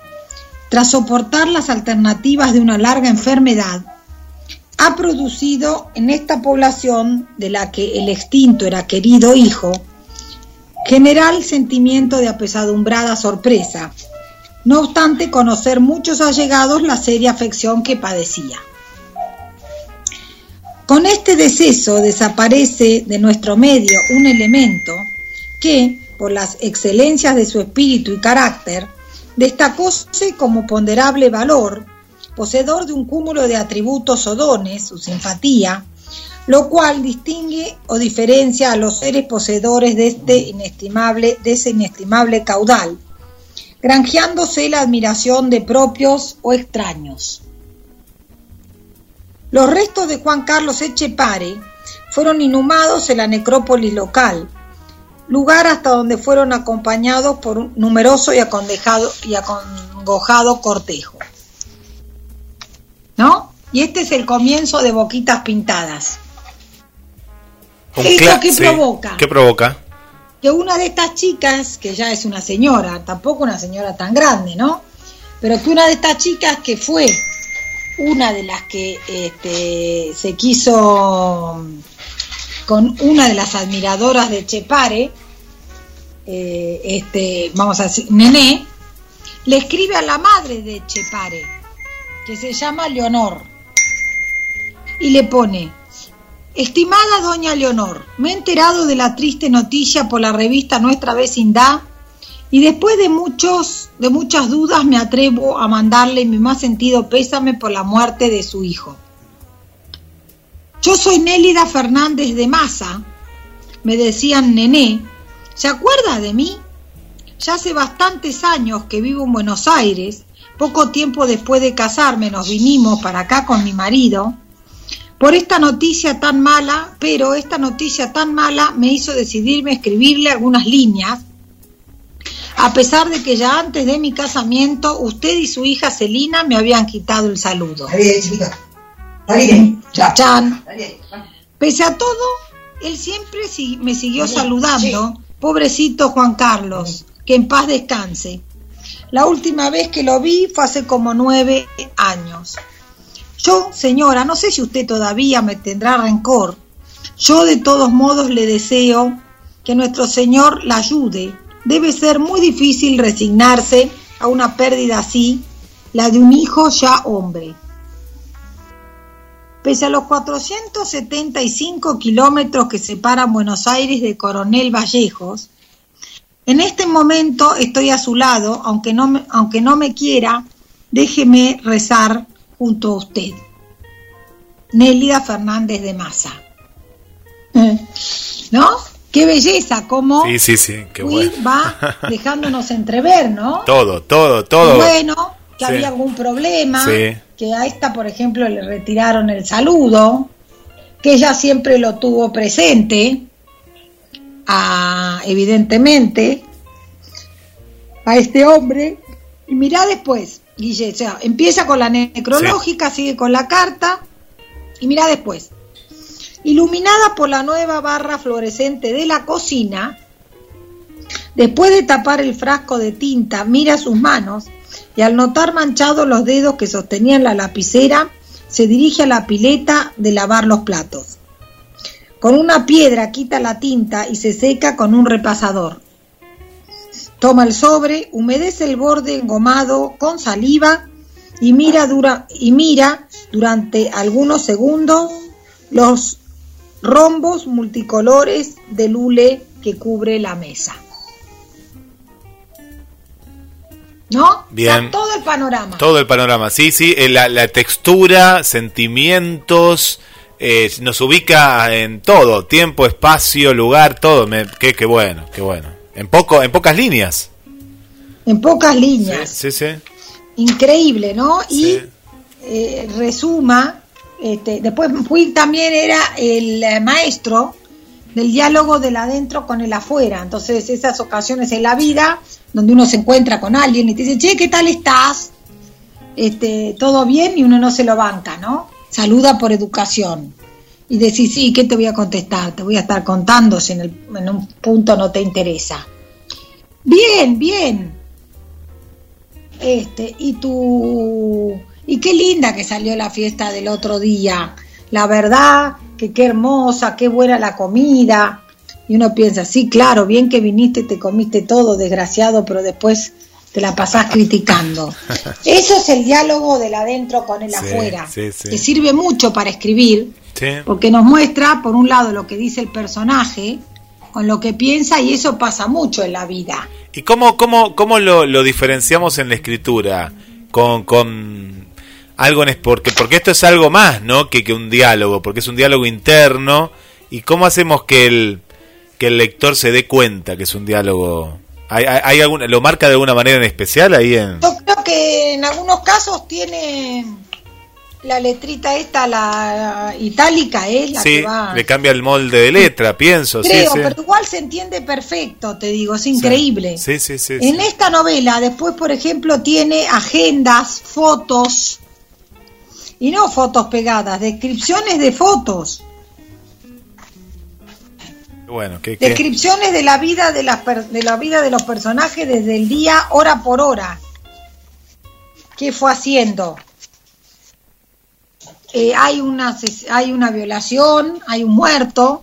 tras soportar las alternativas de una larga enfermedad, ha producido en esta población de la que el extinto era querido hijo, general sentimiento de apesadumbrada sorpresa, no obstante conocer muchos allegados la seria afección que padecía. Con este deceso desaparece de nuestro medio un elemento que, por las excelencias de su espíritu y carácter, destacóse como ponderable valor, poseedor de un cúmulo de atributos o dones, su simpatía, lo cual distingue o diferencia a los seres poseedores de este inestimable, de ese inestimable caudal, granjeándose la admiración de propios o extraños. Los restos de Juan Carlos Echepare fueron inhumados en la necrópolis local, lugar hasta donde fueron acompañados por un numeroso y acongojado, y acongojado cortejo. ¿No? Y este es el comienzo de Boquitas Pintadas. ¿Esto qué provoca? ¿Qué provoca? Que una de estas chicas, que ya es una señora, tampoco una señora tan grande, ¿no? Pero que una de estas chicas que fue una de las que este, se quiso con una de las admiradoras de Chepare, eh, este, vamos a decir, Nené, le escribe a la madre de Chepare, que se llama Leonor, y le pone, Estimada doña Leonor, me he enterado de la triste noticia por la revista Nuestra Vecindad y después de muchos de muchas dudas me atrevo a mandarle mi más sentido pésame por la muerte de su hijo. Yo soy Nélida Fernández de Maza, me decían nené, ¿se acuerda de mí? Ya hace bastantes años que vivo en Buenos Aires, poco tiempo después de casarme nos vinimos para acá con mi marido. Por esta noticia tan mala, pero esta noticia tan mala me hizo decidirme a escribirle algunas líneas, a pesar de que ya antes de mi casamiento usted y su hija Celina me habían quitado el saludo. Chachán. Pese a todo, él siempre me siguió saludando. Pobrecito Juan Carlos, que en paz descanse. La última vez que lo vi fue hace como nueve años. Yo, señora, no sé si usted todavía me tendrá rencor. Yo de todos modos le deseo que nuestro Señor la ayude. Debe ser muy difícil resignarse a una pérdida así, la de un hijo ya hombre. Pese a los 475 kilómetros que separan Buenos Aires de Coronel Vallejos, en este momento estoy a su lado, aunque no me, aunque no me quiera, déjeme rezar junto a usted. Nélida Fernández de Maza. Eh. ¿No? Qué belleza, cómo sí, sí, sí, qué bueno. va dejándonos entrever, ¿no? Todo, todo, todo. Bueno, que había algún problema, que a esta, por ejemplo, le retiraron el saludo, que ella siempre lo tuvo presente, a, evidentemente, a este hombre. Y mirá después, Guille, o sea, empieza con la necrológica, sigue con la carta y mira después. Iluminada por la nueva barra fluorescente de la cocina, después de tapar el frasco de tinta, mira sus manos y al notar manchados los dedos que sostenían la lapicera, se dirige a la pileta de lavar los platos. Con una piedra quita la tinta y se seca con un repasador. Toma el sobre, humedece el borde engomado con saliva y mira, y mira durante algunos segundos los rombos multicolores de lule que cubre la mesa. ¿No? Bien. todo el panorama. Todo el panorama, sí, sí. Eh, la, textura, sentimientos, eh, nos ubica en todo, tiempo, espacio, lugar, todo. Me, qué, qué bueno, qué bueno. En, poco, en pocas líneas. En pocas líneas. Sí, sí. Increíble, ¿no? Y eh, resuma, este, después fui también era el eh, maestro del diálogo del adentro con el afuera. Entonces, esas ocasiones en la vida donde uno se encuentra con alguien y te dice, che, ¿qué tal estás? Este, todo bien y uno no se lo banca, ¿no? Saluda por educación. Y decís, sí, ¿qué te voy a contestar? Te voy a estar contando si en, el, en un punto no te interesa. Bien, bien. Este, y tu y qué linda que salió la fiesta del otro día. La verdad, que qué hermosa, qué buena la comida. Y uno piensa, sí, claro, bien que viniste, te comiste todo, desgraciado, pero después te la pasás criticando. Eso es el diálogo del adentro con el afuera, que sirve mucho para escribir, porque nos muestra, por un lado, lo que dice el personaje, con lo que piensa, y eso pasa mucho en la vida. ¿Y cómo, cómo, cómo lo, lo diferenciamos en la escritura? Con, con algo en, porque porque esto es algo más no que, que un diálogo porque es un diálogo interno. Y cómo hacemos que el que el lector se dé cuenta que es un diálogo hay, hay, alguna, lo marca de alguna manera en especial ahí en yo creo que en algunos casos tiene la letrita esta la itálica es la que va le cambia el molde de letra pienso creo pero igual se entiende perfecto te digo es increíble. Sí sí sí en esta novela después por ejemplo tiene agendas fotos y no fotos pegadas, descripciones de fotos. Bueno, ¿qué, descripciones de la vida de, las de la vida de los personajes desde el día hora por hora. ¿Qué fue haciendo? Eh, hay una hay una violación, hay un muerto,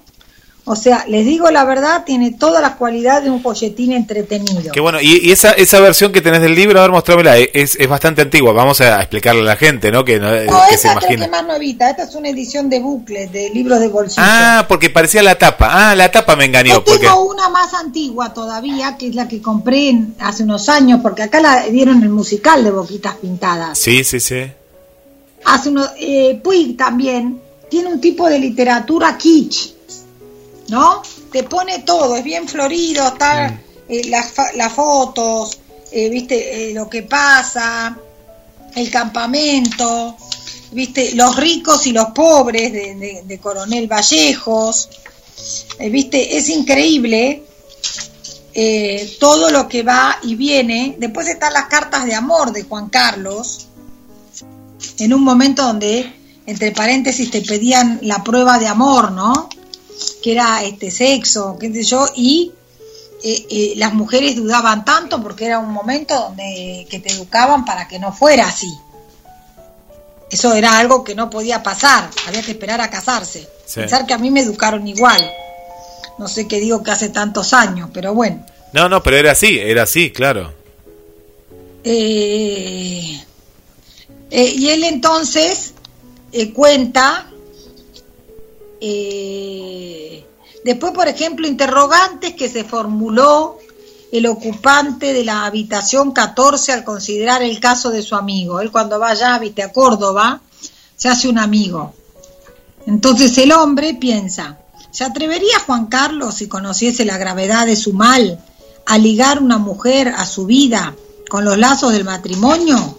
o sea, les digo la verdad, tiene todas las cualidades de un folletín entretenido. Qué bueno, y, esa, esa versión que tenés del libro, a ver, mostrámela, es, es bastante antigua, vamos a explicarle a la gente, ¿no? Que, no, no esa se que más novita, esta es una edición de bucle, de libros de bolsillo. Ah, porque parecía la tapa, ah, la tapa me engañó. Yo porque... tengo una más antigua todavía, que es la que compré hace unos años, porque acá la dieron el musical de Boquitas Pintadas. Sí, sí, sí. Hace unos, eh, Puig también, tiene un tipo de literatura kitsch ¿no? Te pone todo, es bien florido, está eh, las, las, fotos, eh, viste, eh, lo que pasa, el campamento, viste, los ricos y los pobres de, Coronel Vallejos, viste, es increíble todo lo que va y viene. Después están las cartas de amor de Juan Carlos, en un momento donde, entre paréntesis, te pedían la prueba de amor, ¿no? Que era este sexo, qué sé yo, y eh, eh, las mujeres dudaban tanto porque era un momento donde que te educaban para que no fuera así. Eso era algo que no podía pasar, había que esperar a casarse. Pensar que a mí me educaron igual. No sé qué digo que hace tantos años, pero bueno. No, no, pero era así, era así, claro. Eh, y él entonces cuenta eh, después, por ejemplo, interrogantes que se formuló el ocupante de la habitación 14 al considerar el caso de su amigo. Él cuando va allá, viste, a Córdoba, se hace un amigo. Entonces el hombre piensa, ¿se atrevería Juan Carlos, si conociese la gravedad de su mal, a ligar una mujer a su vida con los lazos del matrimonio?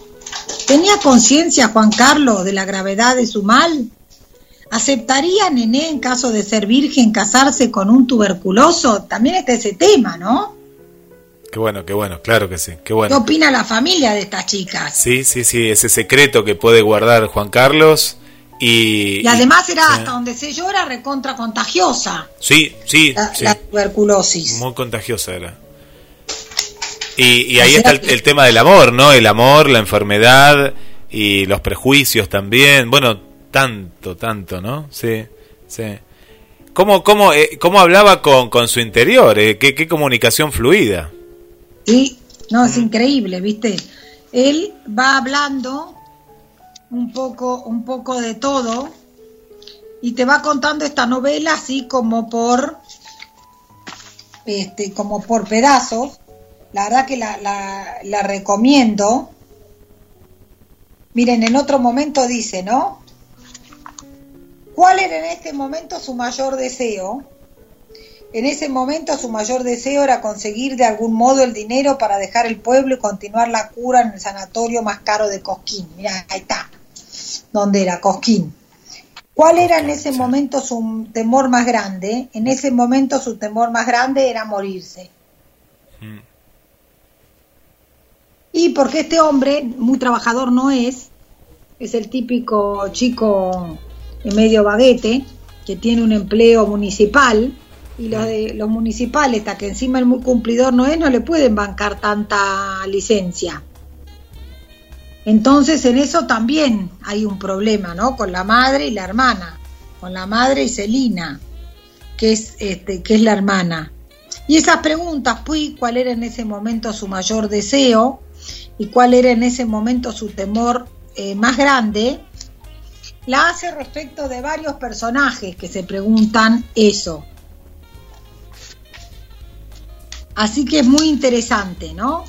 ¿Tenía conciencia Juan Carlos de la gravedad de su mal? ¿Aceptaría Nené en caso de ser virgen casarse con un tuberculoso? También está ese tema, ¿no? Qué bueno, qué bueno, claro que sí, qué bueno. ¿Qué opina la familia de estas chicas? Sí, sí, sí, ese secreto que puede guardar Juan Carlos y... Y además era hasta donde se llora recontra contagiosa. Sí, sí la, sí. la tuberculosis. Muy contagiosa era. Y, y ahí está el, el tema del amor, ¿no? El amor, la enfermedad y los prejuicios también. Bueno, tanto, tanto, ¿no? Sí, sí. ¿Cómo, cómo, eh, cómo hablaba con, con su interior? Eh? ¿Qué, ¿Qué, comunicación fluida? Sí, no, es increíble, ¿viste? Él va hablando un poco, un poco de todo y te va contando esta novela así como por, este, como por pedazos. La verdad que la, la, la recomiendo. Miren, en otro momento dice, ¿no? ¿Cuál era en este momento su mayor deseo? En ese momento su mayor deseo era conseguir de algún modo el dinero para dejar el pueblo y continuar la cura en el sanatorio más caro de Cosquín. Mira, ahí está, donde era Cosquín. ¿Cuál era en ese momento su temor más grande? En ese momento su temor más grande era morirse. Y porque este hombre, muy trabajador no es, es el típico chico medio baguete, que tiene un empleo municipal, y los de los municipales, hasta que encima el muy cumplidor no es, no le pueden bancar tanta licencia. Entonces en eso también hay un problema, ¿no? Con la madre y la hermana, con la madre y Celina, que es, este, que es la hermana. Y esas preguntas, pues, cuál era en ese momento su mayor deseo y cuál era en ese momento su temor eh, más grande, la hace respecto de varios personajes que se preguntan eso. Así que es muy interesante, ¿no?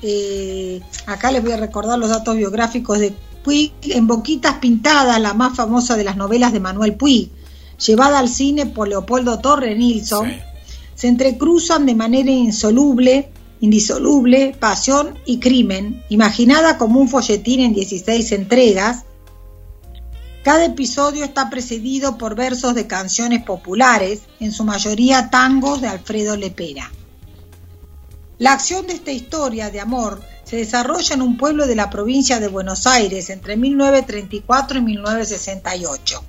Eh, acá les voy a recordar los datos biográficos de Puig, en Boquitas Pintadas, la más famosa de las novelas de Manuel Puig, llevada al cine por Leopoldo Torre Nilsson, se entrecruzan de manera insoluble, indisoluble, pasión y crimen, imaginada como un folletín en 16 entregas. Cada episodio está precedido por versos de canciones populares, en su mayoría tangos de Alfredo Lepera. La acción de esta historia de amor se desarrolla en un pueblo de la provincia de Buenos Aires entre 1934 y 1968.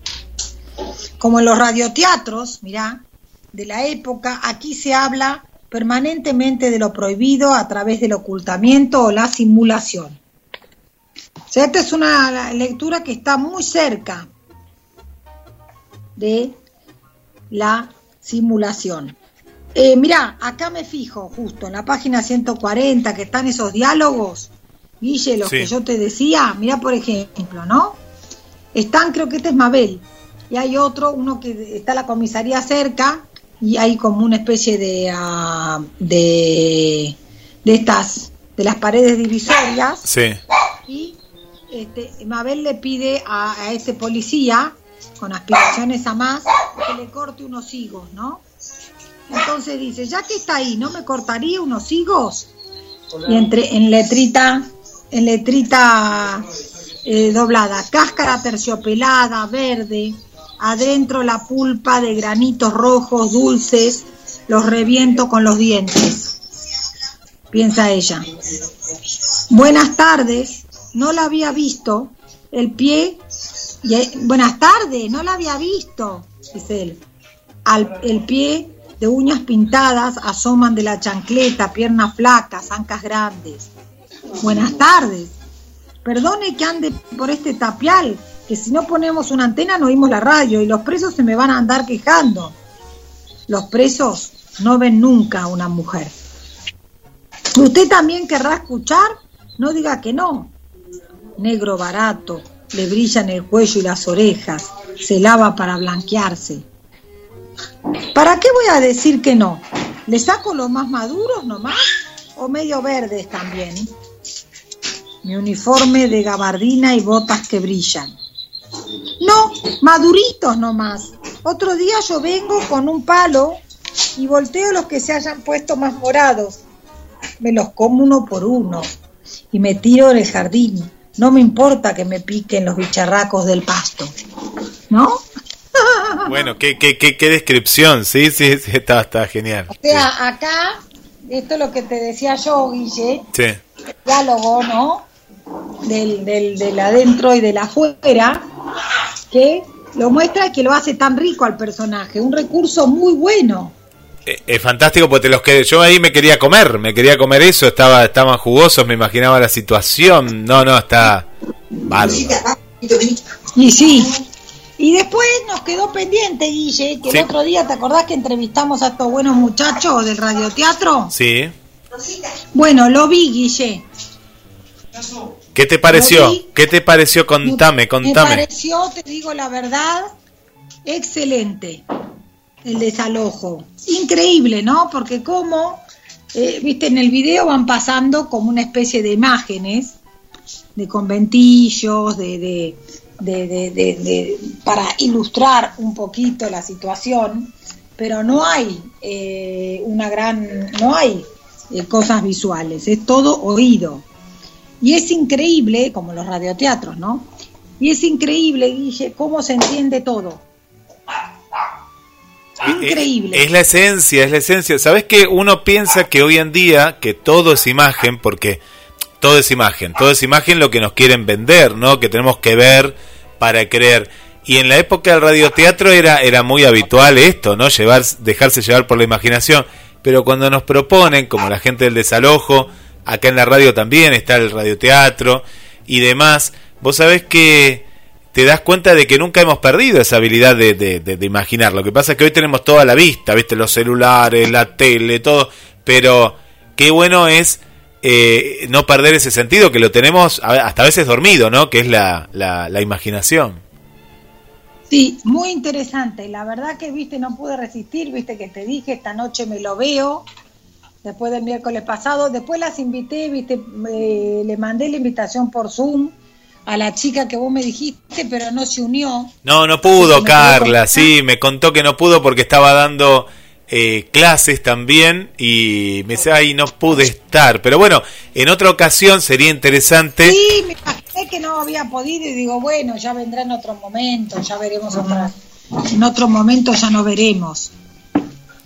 Como en los radioteatros, mirá, de la época, aquí se habla permanentemente de lo prohibido a través del ocultamiento o la simulación. O sea, esta es una lectura que está muy cerca de la simulación. Eh, mirá, acá me fijo justo en la página 140 que están esos diálogos, Guille, los que yo te decía, mirá por ejemplo, ¿no? Están, creo que este es Mabel, y hay otro, uno que está la comisaría cerca, y hay como una especie de, ah, de, de estas, de las paredes divisorias. Sí. Y este, Mabel le pide a, a ese policía, con aspiraciones a más, que le corte unos higos, ¿no? Entonces dice, ya que está ahí, ¿no me cortaría unos higos? Y entre en letrita, en letrita eh, doblada, cáscara terciopelada, verde, adentro la pulpa de granitos rojos, dulces, los reviento con los dientes. Piensa ella. Buenas tardes, no la había visto. El pie, buenas tardes, no la había visto, dice él. Al, el pie de uñas pintadas asoman de la chancleta, piernas flacas, ancas grandes. Buenas tardes. Perdone que ande por este tapial, que si no ponemos una antena no oímos la radio y los presos se me van a andar quejando. Los presos no ven nunca a una mujer. ¿Usted también querrá escuchar? No diga que no. Negro barato, le brillan el cuello y las orejas, se lava para blanquearse. ¿Para qué voy a decir que no? ¿Le saco los más maduros nomás? ¿O medio verdes también? Mi uniforme de gabardina y botas que brillan. No, maduritos nomás. Otro día yo vengo con un palo y volteo los que se hayan puesto más morados. Me los como uno por uno y me tiro en el jardín. No me importa que me piquen los bicharracos del pasto. ¿No? Bueno, qué, qué, qué, descripción, sí, sí, sí está, está genial. O sea, acá, esto es lo que te decía yo, Guille, sí. el diálogo, ¿no? Del, del, del adentro y del afuera, que lo muestra y que lo hace tan rico al personaje, un recurso muy bueno. Eh, es, fantástico porque los que yo ahí me quería comer, me quería comer eso, estaba estaban jugosos, me imaginaba la situación. No, no, está bárbaro. Y sí, y después nos quedó pendiente, Guille, que el otro día, ¿te acordás que entrevistamos a estos buenos muchachos del radioteatro? Sí. Bueno, lo vi, Guille. ¿Qué te pareció? ¿Qué te pareció? Contame, contame. Me pareció, te digo la verdad, excelente el desalojo. Increíble, ¿no? Porque como, eh, viste, en el video van pasando como una especie de imágenes de conventillos, de de, de, de, para ilustrar un poquito la situación, pero no hay eh, una gran, no hay eh, cosas visuales, es todo oído. Y es increíble, como los radioteatros, ¿no? Y es increíble, Guille, cómo se entiende todo. Increíble. Es, es la esencia, es la esencia. ¿Sabes que uno piensa que hoy en día que todo es imagen porque todo es imagen, todo es imagen lo que nos quieren vender, ¿no? Que tenemos que ver para creer. Y en la época del radioteatro era, era muy habitual esto, ¿no? Llevar, dejarse llevar por la imaginación. Pero cuando nos proponen, como la gente del desalojo, acá en la radio también está el radioteatro y demás, vos sabés que te das cuenta de que nunca hemos perdido esa habilidad de, de, imaginar. Lo que pasa es que hoy tenemos toda la vista, ¿viste? Los celulares, la tele, todo. Pero qué bueno es eh, no perder ese sentido que lo tenemos hasta a veces dormido, ¿no? Que es la, la, la imaginación. Sí, muy interesante. La verdad que, viste, no pude resistir, viste que te dije, esta noche me lo veo, después del miércoles pasado. Después las invité, viste, le mandé la invitación por Zoom a la chica que vos me dijiste, pero no se unió. No, no pudo, Carla, sí, me contó que no pudo porque estaba dando eh, clases también y me dice, ay, no pude estar. Pero bueno, en otra ocasión sería interesante. Sí, me imaginé que no había podido y digo, bueno, ya vendrá en otro momento, ya veremos otra. En otro momento ya no veremos.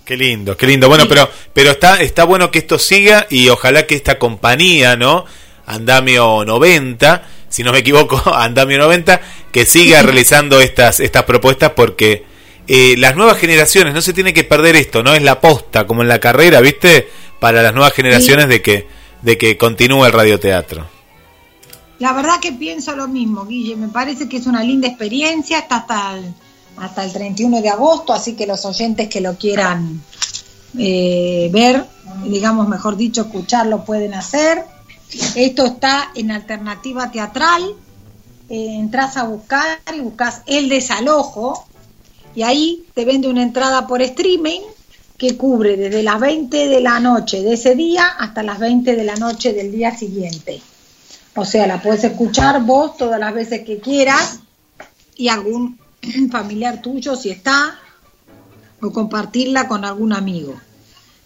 Qué lindo, qué lindo. Bueno, pero pero está está bueno que esto siga y ojalá que esta compañía, ¿no? Andamio 90 si no me equivoco, Andamio 90, que siga realizando estas, estas propuestas porque eh, las nuevas generaciones, no se tiene que perder esto, no es la posta, como en la carrera, ¿viste? Para las nuevas generaciones de que, de que continúe el radioteatro. La verdad que pienso lo mismo, Guille, me parece que es una linda experiencia, está hasta el, hasta el 31 de agosto, así que los oyentes que lo quieran eh, ver, digamos, mejor dicho, escucharlo pueden hacer esto está en alternativa teatral. Eh, entras a buscar y buscas el desalojo y ahí te vende una entrada por streaming que cubre desde las 20 de la noche de ese día hasta las 20 de la noche del día siguiente. O sea, la puedes escuchar vos todas las veces que quieras y algún familiar tuyo si está o compartirla con algún amigo.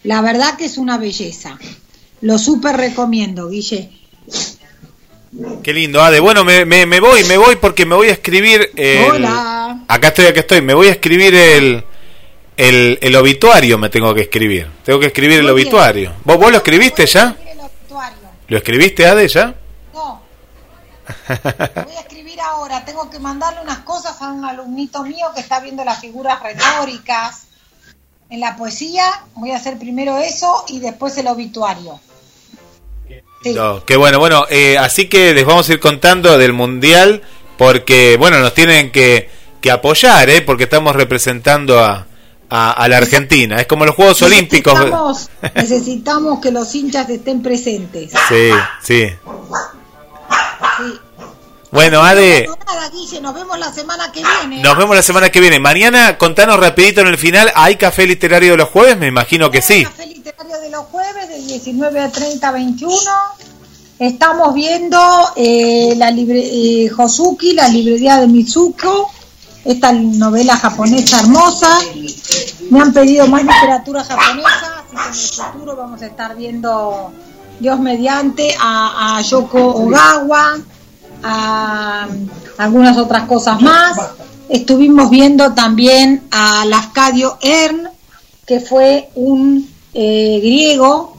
La verdad que es una belleza. Lo súper recomiendo, Guille. Qué lindo, Ade. Bueno, me, me, voy, me voy porque me voy a escribir. Hola. Acá estoy, acá estoy. Me voy a escribir el, el, obituario, me tengo que escribir. Tengo que escribir el obituario. ¿Vos, ¿Vos lo escribiste ya? ¿Lo escribiste, Ade, ya? No. voy a escribir ahora. Tengo que mandarle unas cosas a un alumnito mío que está viendo las figuras retóricas en la poesía. Voy a hacer primero eso y después el obituario. Qué bueno, bueno, eh, así que les vamos a ir contando del Mundial porque, bueno, nos tienen que, que apoyar, ¿eh? porque estamos representando a, a, la Argentina. Es como los Juegos Olímpicos. Necesitamos que los hinchas estén presentes. Sí, sí. Bueno, Ade. nos vemos la semana que viene. Nos vemos la semana que viene. Mañana, contanos rapidito en el final, ¿hay café literario de los jueves? Me imagino que sí. Café literario de los jueves, del 19 a 30, 21. Estamos viendo eh, la libre, eh, la librería de Mitsuko, esta novela japonesa hermosa. Me han pedido más literatura japonesa, así que en el futuro vamos a estar viendo, Dios mediante, a, a Yoko Ogawa a algunas otras cosas más. Estuvimos viendo también a Lascadio Ern, que fue un eh, griego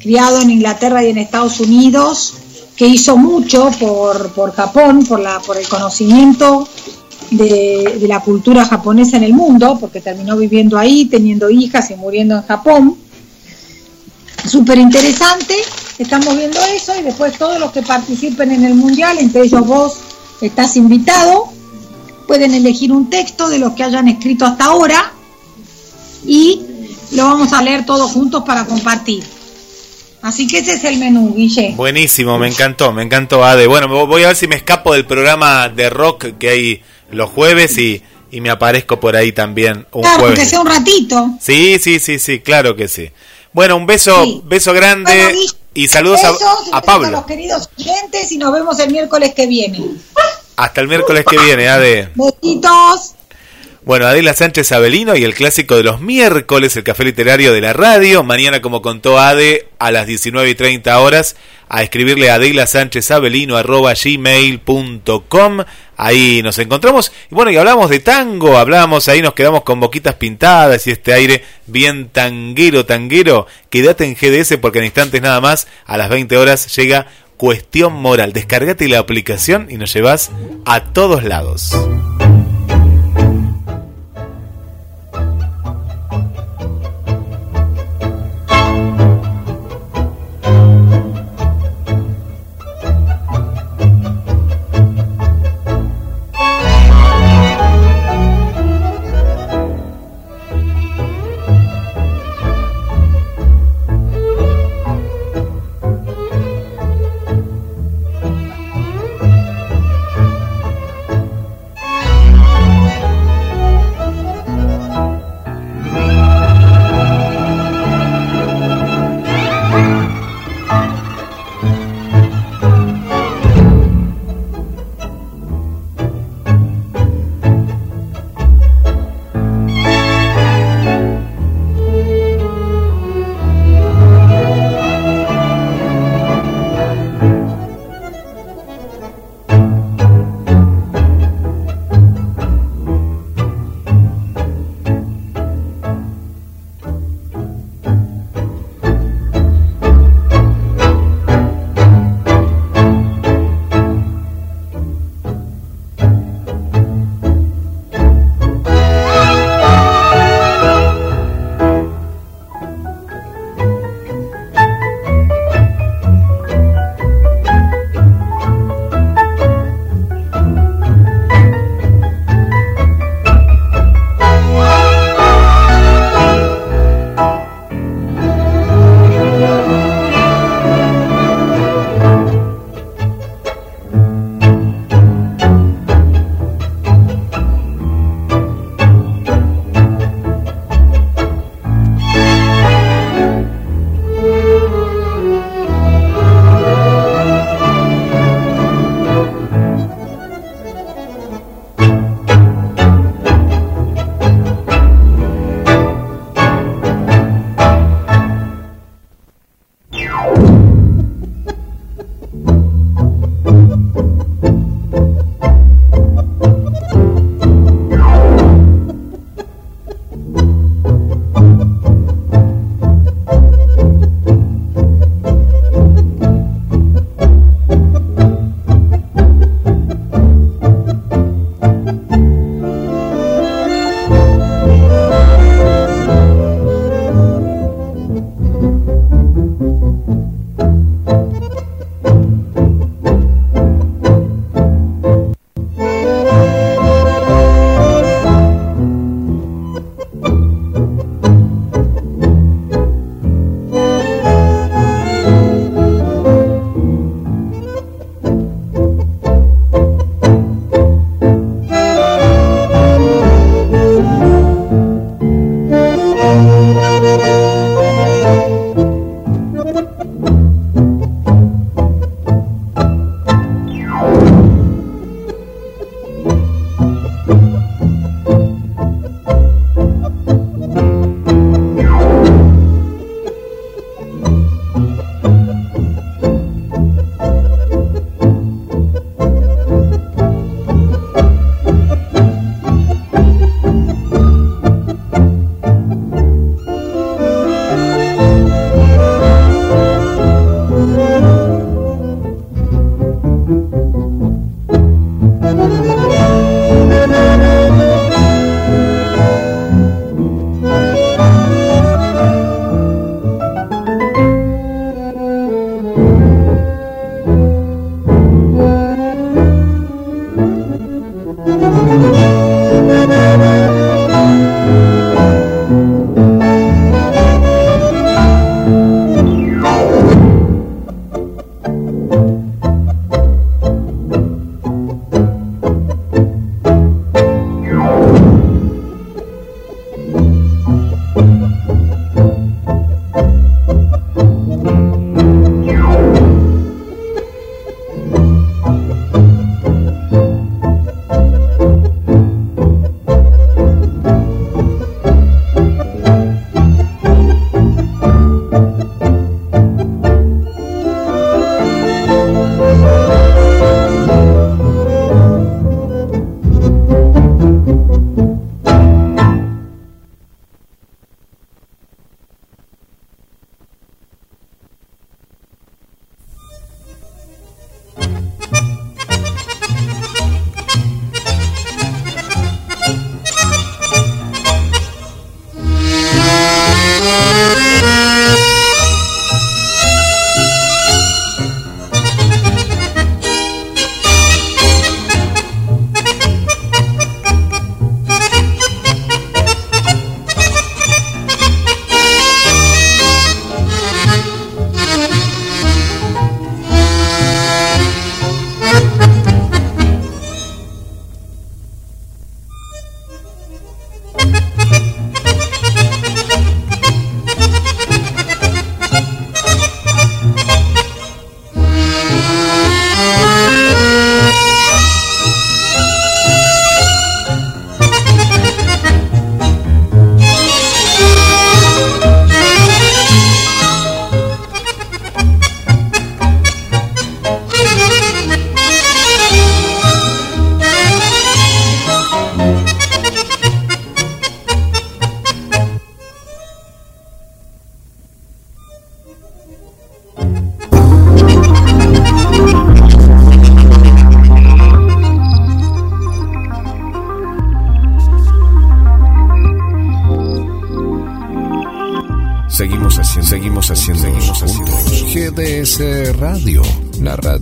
criado en Inglaterra y en Estados Unidos, que hizo mucho por, por Japón, por, la, por el conocimiento de, de, la cultura japonesa en el mundo, porque terminó viviendo ahí, teniendo hijas y muriendo en Japón. Súper interesante. Estamos viendo eso y después todos los que participen en el mundial, entre ellos vos estás invitado, pueden elegir un texto de los que hayan escrito hasta ahora y lo vamos a leer todos juntos para compartir. Así que ese es el menú, Guille. Buenísimo, me encantó, me encantó, Ade. Bueno, voy a ver si me escapo del programa de rock que hay los jueves y, me aparezco por ahí también un claro, jueves. que sea un ratito. Sí, sí, sí, sí, claro que sí. Bueno, un beso, beso grande. Y saludos a, Pablo. A los queridos oyentes y nos vemos el miércoles que viene. Hasta el miércoles que viene, Ade. Besitos. Bueno, Adela Sánchez Abelino y el clásico de los miércoles, el café literario de la radio. Mañana, como contó Ade, a las 19 y 30 horas, a escribirle a Adela Sánchez gmail.com. Ahí nos encontramos. Y bueno, y hablamos de tango, hablamos, ahí nos quedamos con boquitas pintadas y este aire bien tanguero, tanguero. Quédate en GDS porque en instantes nada más, a las 20 horas, llega Cuestión Moral. Descargate la aplicación y nos llevas a todos lados.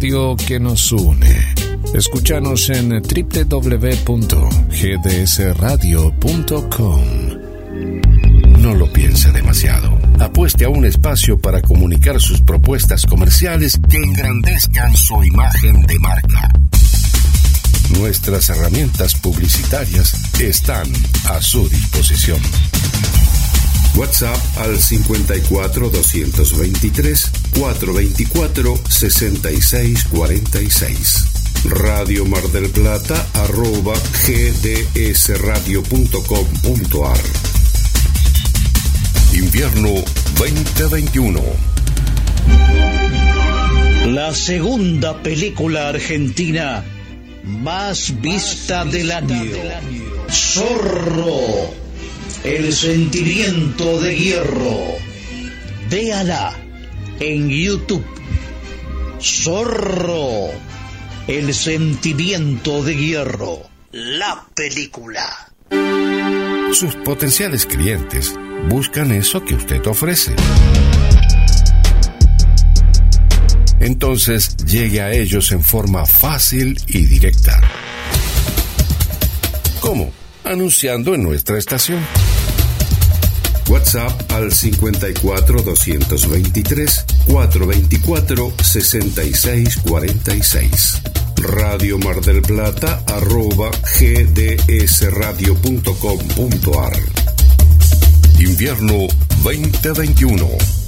Radio que nos une. Escúchanos en www.gdsradio.com. No lo piense demasiado. Apueste a un espacio para comunicar sus propuestas comerciales que engrandezcan su imagen de marca. Nuestras herramientas publicitarias están a su disposición. WhatsApp al 54 223 424 6646. Radio Mar del Plata arroba gdsradio.com.ar Invierno 2021 La segunda película argentina más vista del año. Zorro, el sentimiento de hierro. Véala en YouTube. Zorro, el sentimiento de hierro. La película. Sus potenciales clientes buscan eso que usted ofrece. Entonces llegue a ellos en forma fácil y directa. ¿Cómo? Anunciando en nuestra estación. WhatsApp al 54 223 424 6646. Radio Mar del Plata arroba gdsradio.com.ar. Invierno 2021.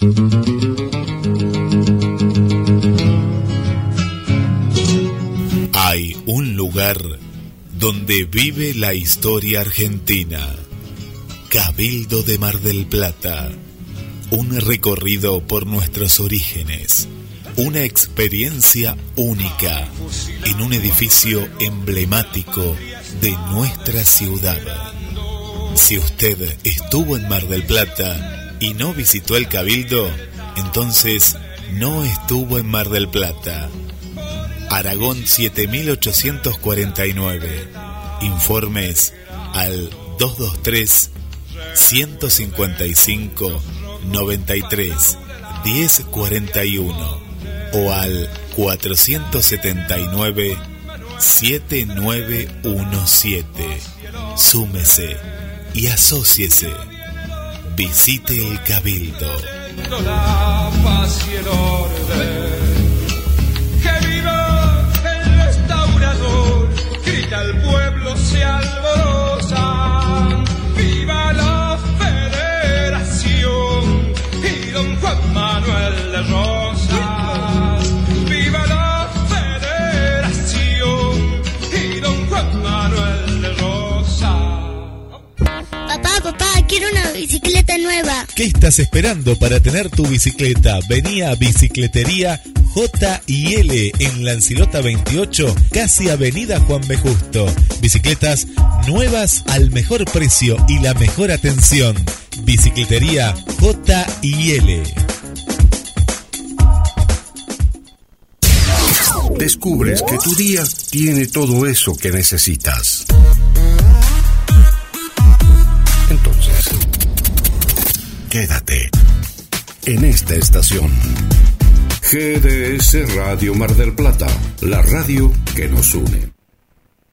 Hay un lugar donde vive la historia argentina. Cabildo de Mar del Plata. Un recorrido por nuestros orígenes. Una experiencia única en un edificio emblemático de nuestra ciudad. Si usted estuvo en Mar del Plata y no visitó el Cabildo, entonces no estuvo en Mar del Plata. Aragón 7849. Informes al 223 155 93 1041 o al 479 7917. Súmese y asóciese. Visite el Cabildo. la paz y el orden. Que viva el restaurador, grita el pueblo, se alborosa. Viva la federación y don Juan Manuel de bicicleta nueva. ¿Qué estás esperando para tener tu bicicleta? Vení a Bicicletería J y L en Lancilota 28, casi Avenida Juan B. Justo. Bicicletas nuevas al mejor precio y la mejor atención. Bicicletería J y L. Descubres que tu día tiene todo eso que necesitas. Quédate en esta estación. GDS Radio Mar del Plata, la radio que nos une.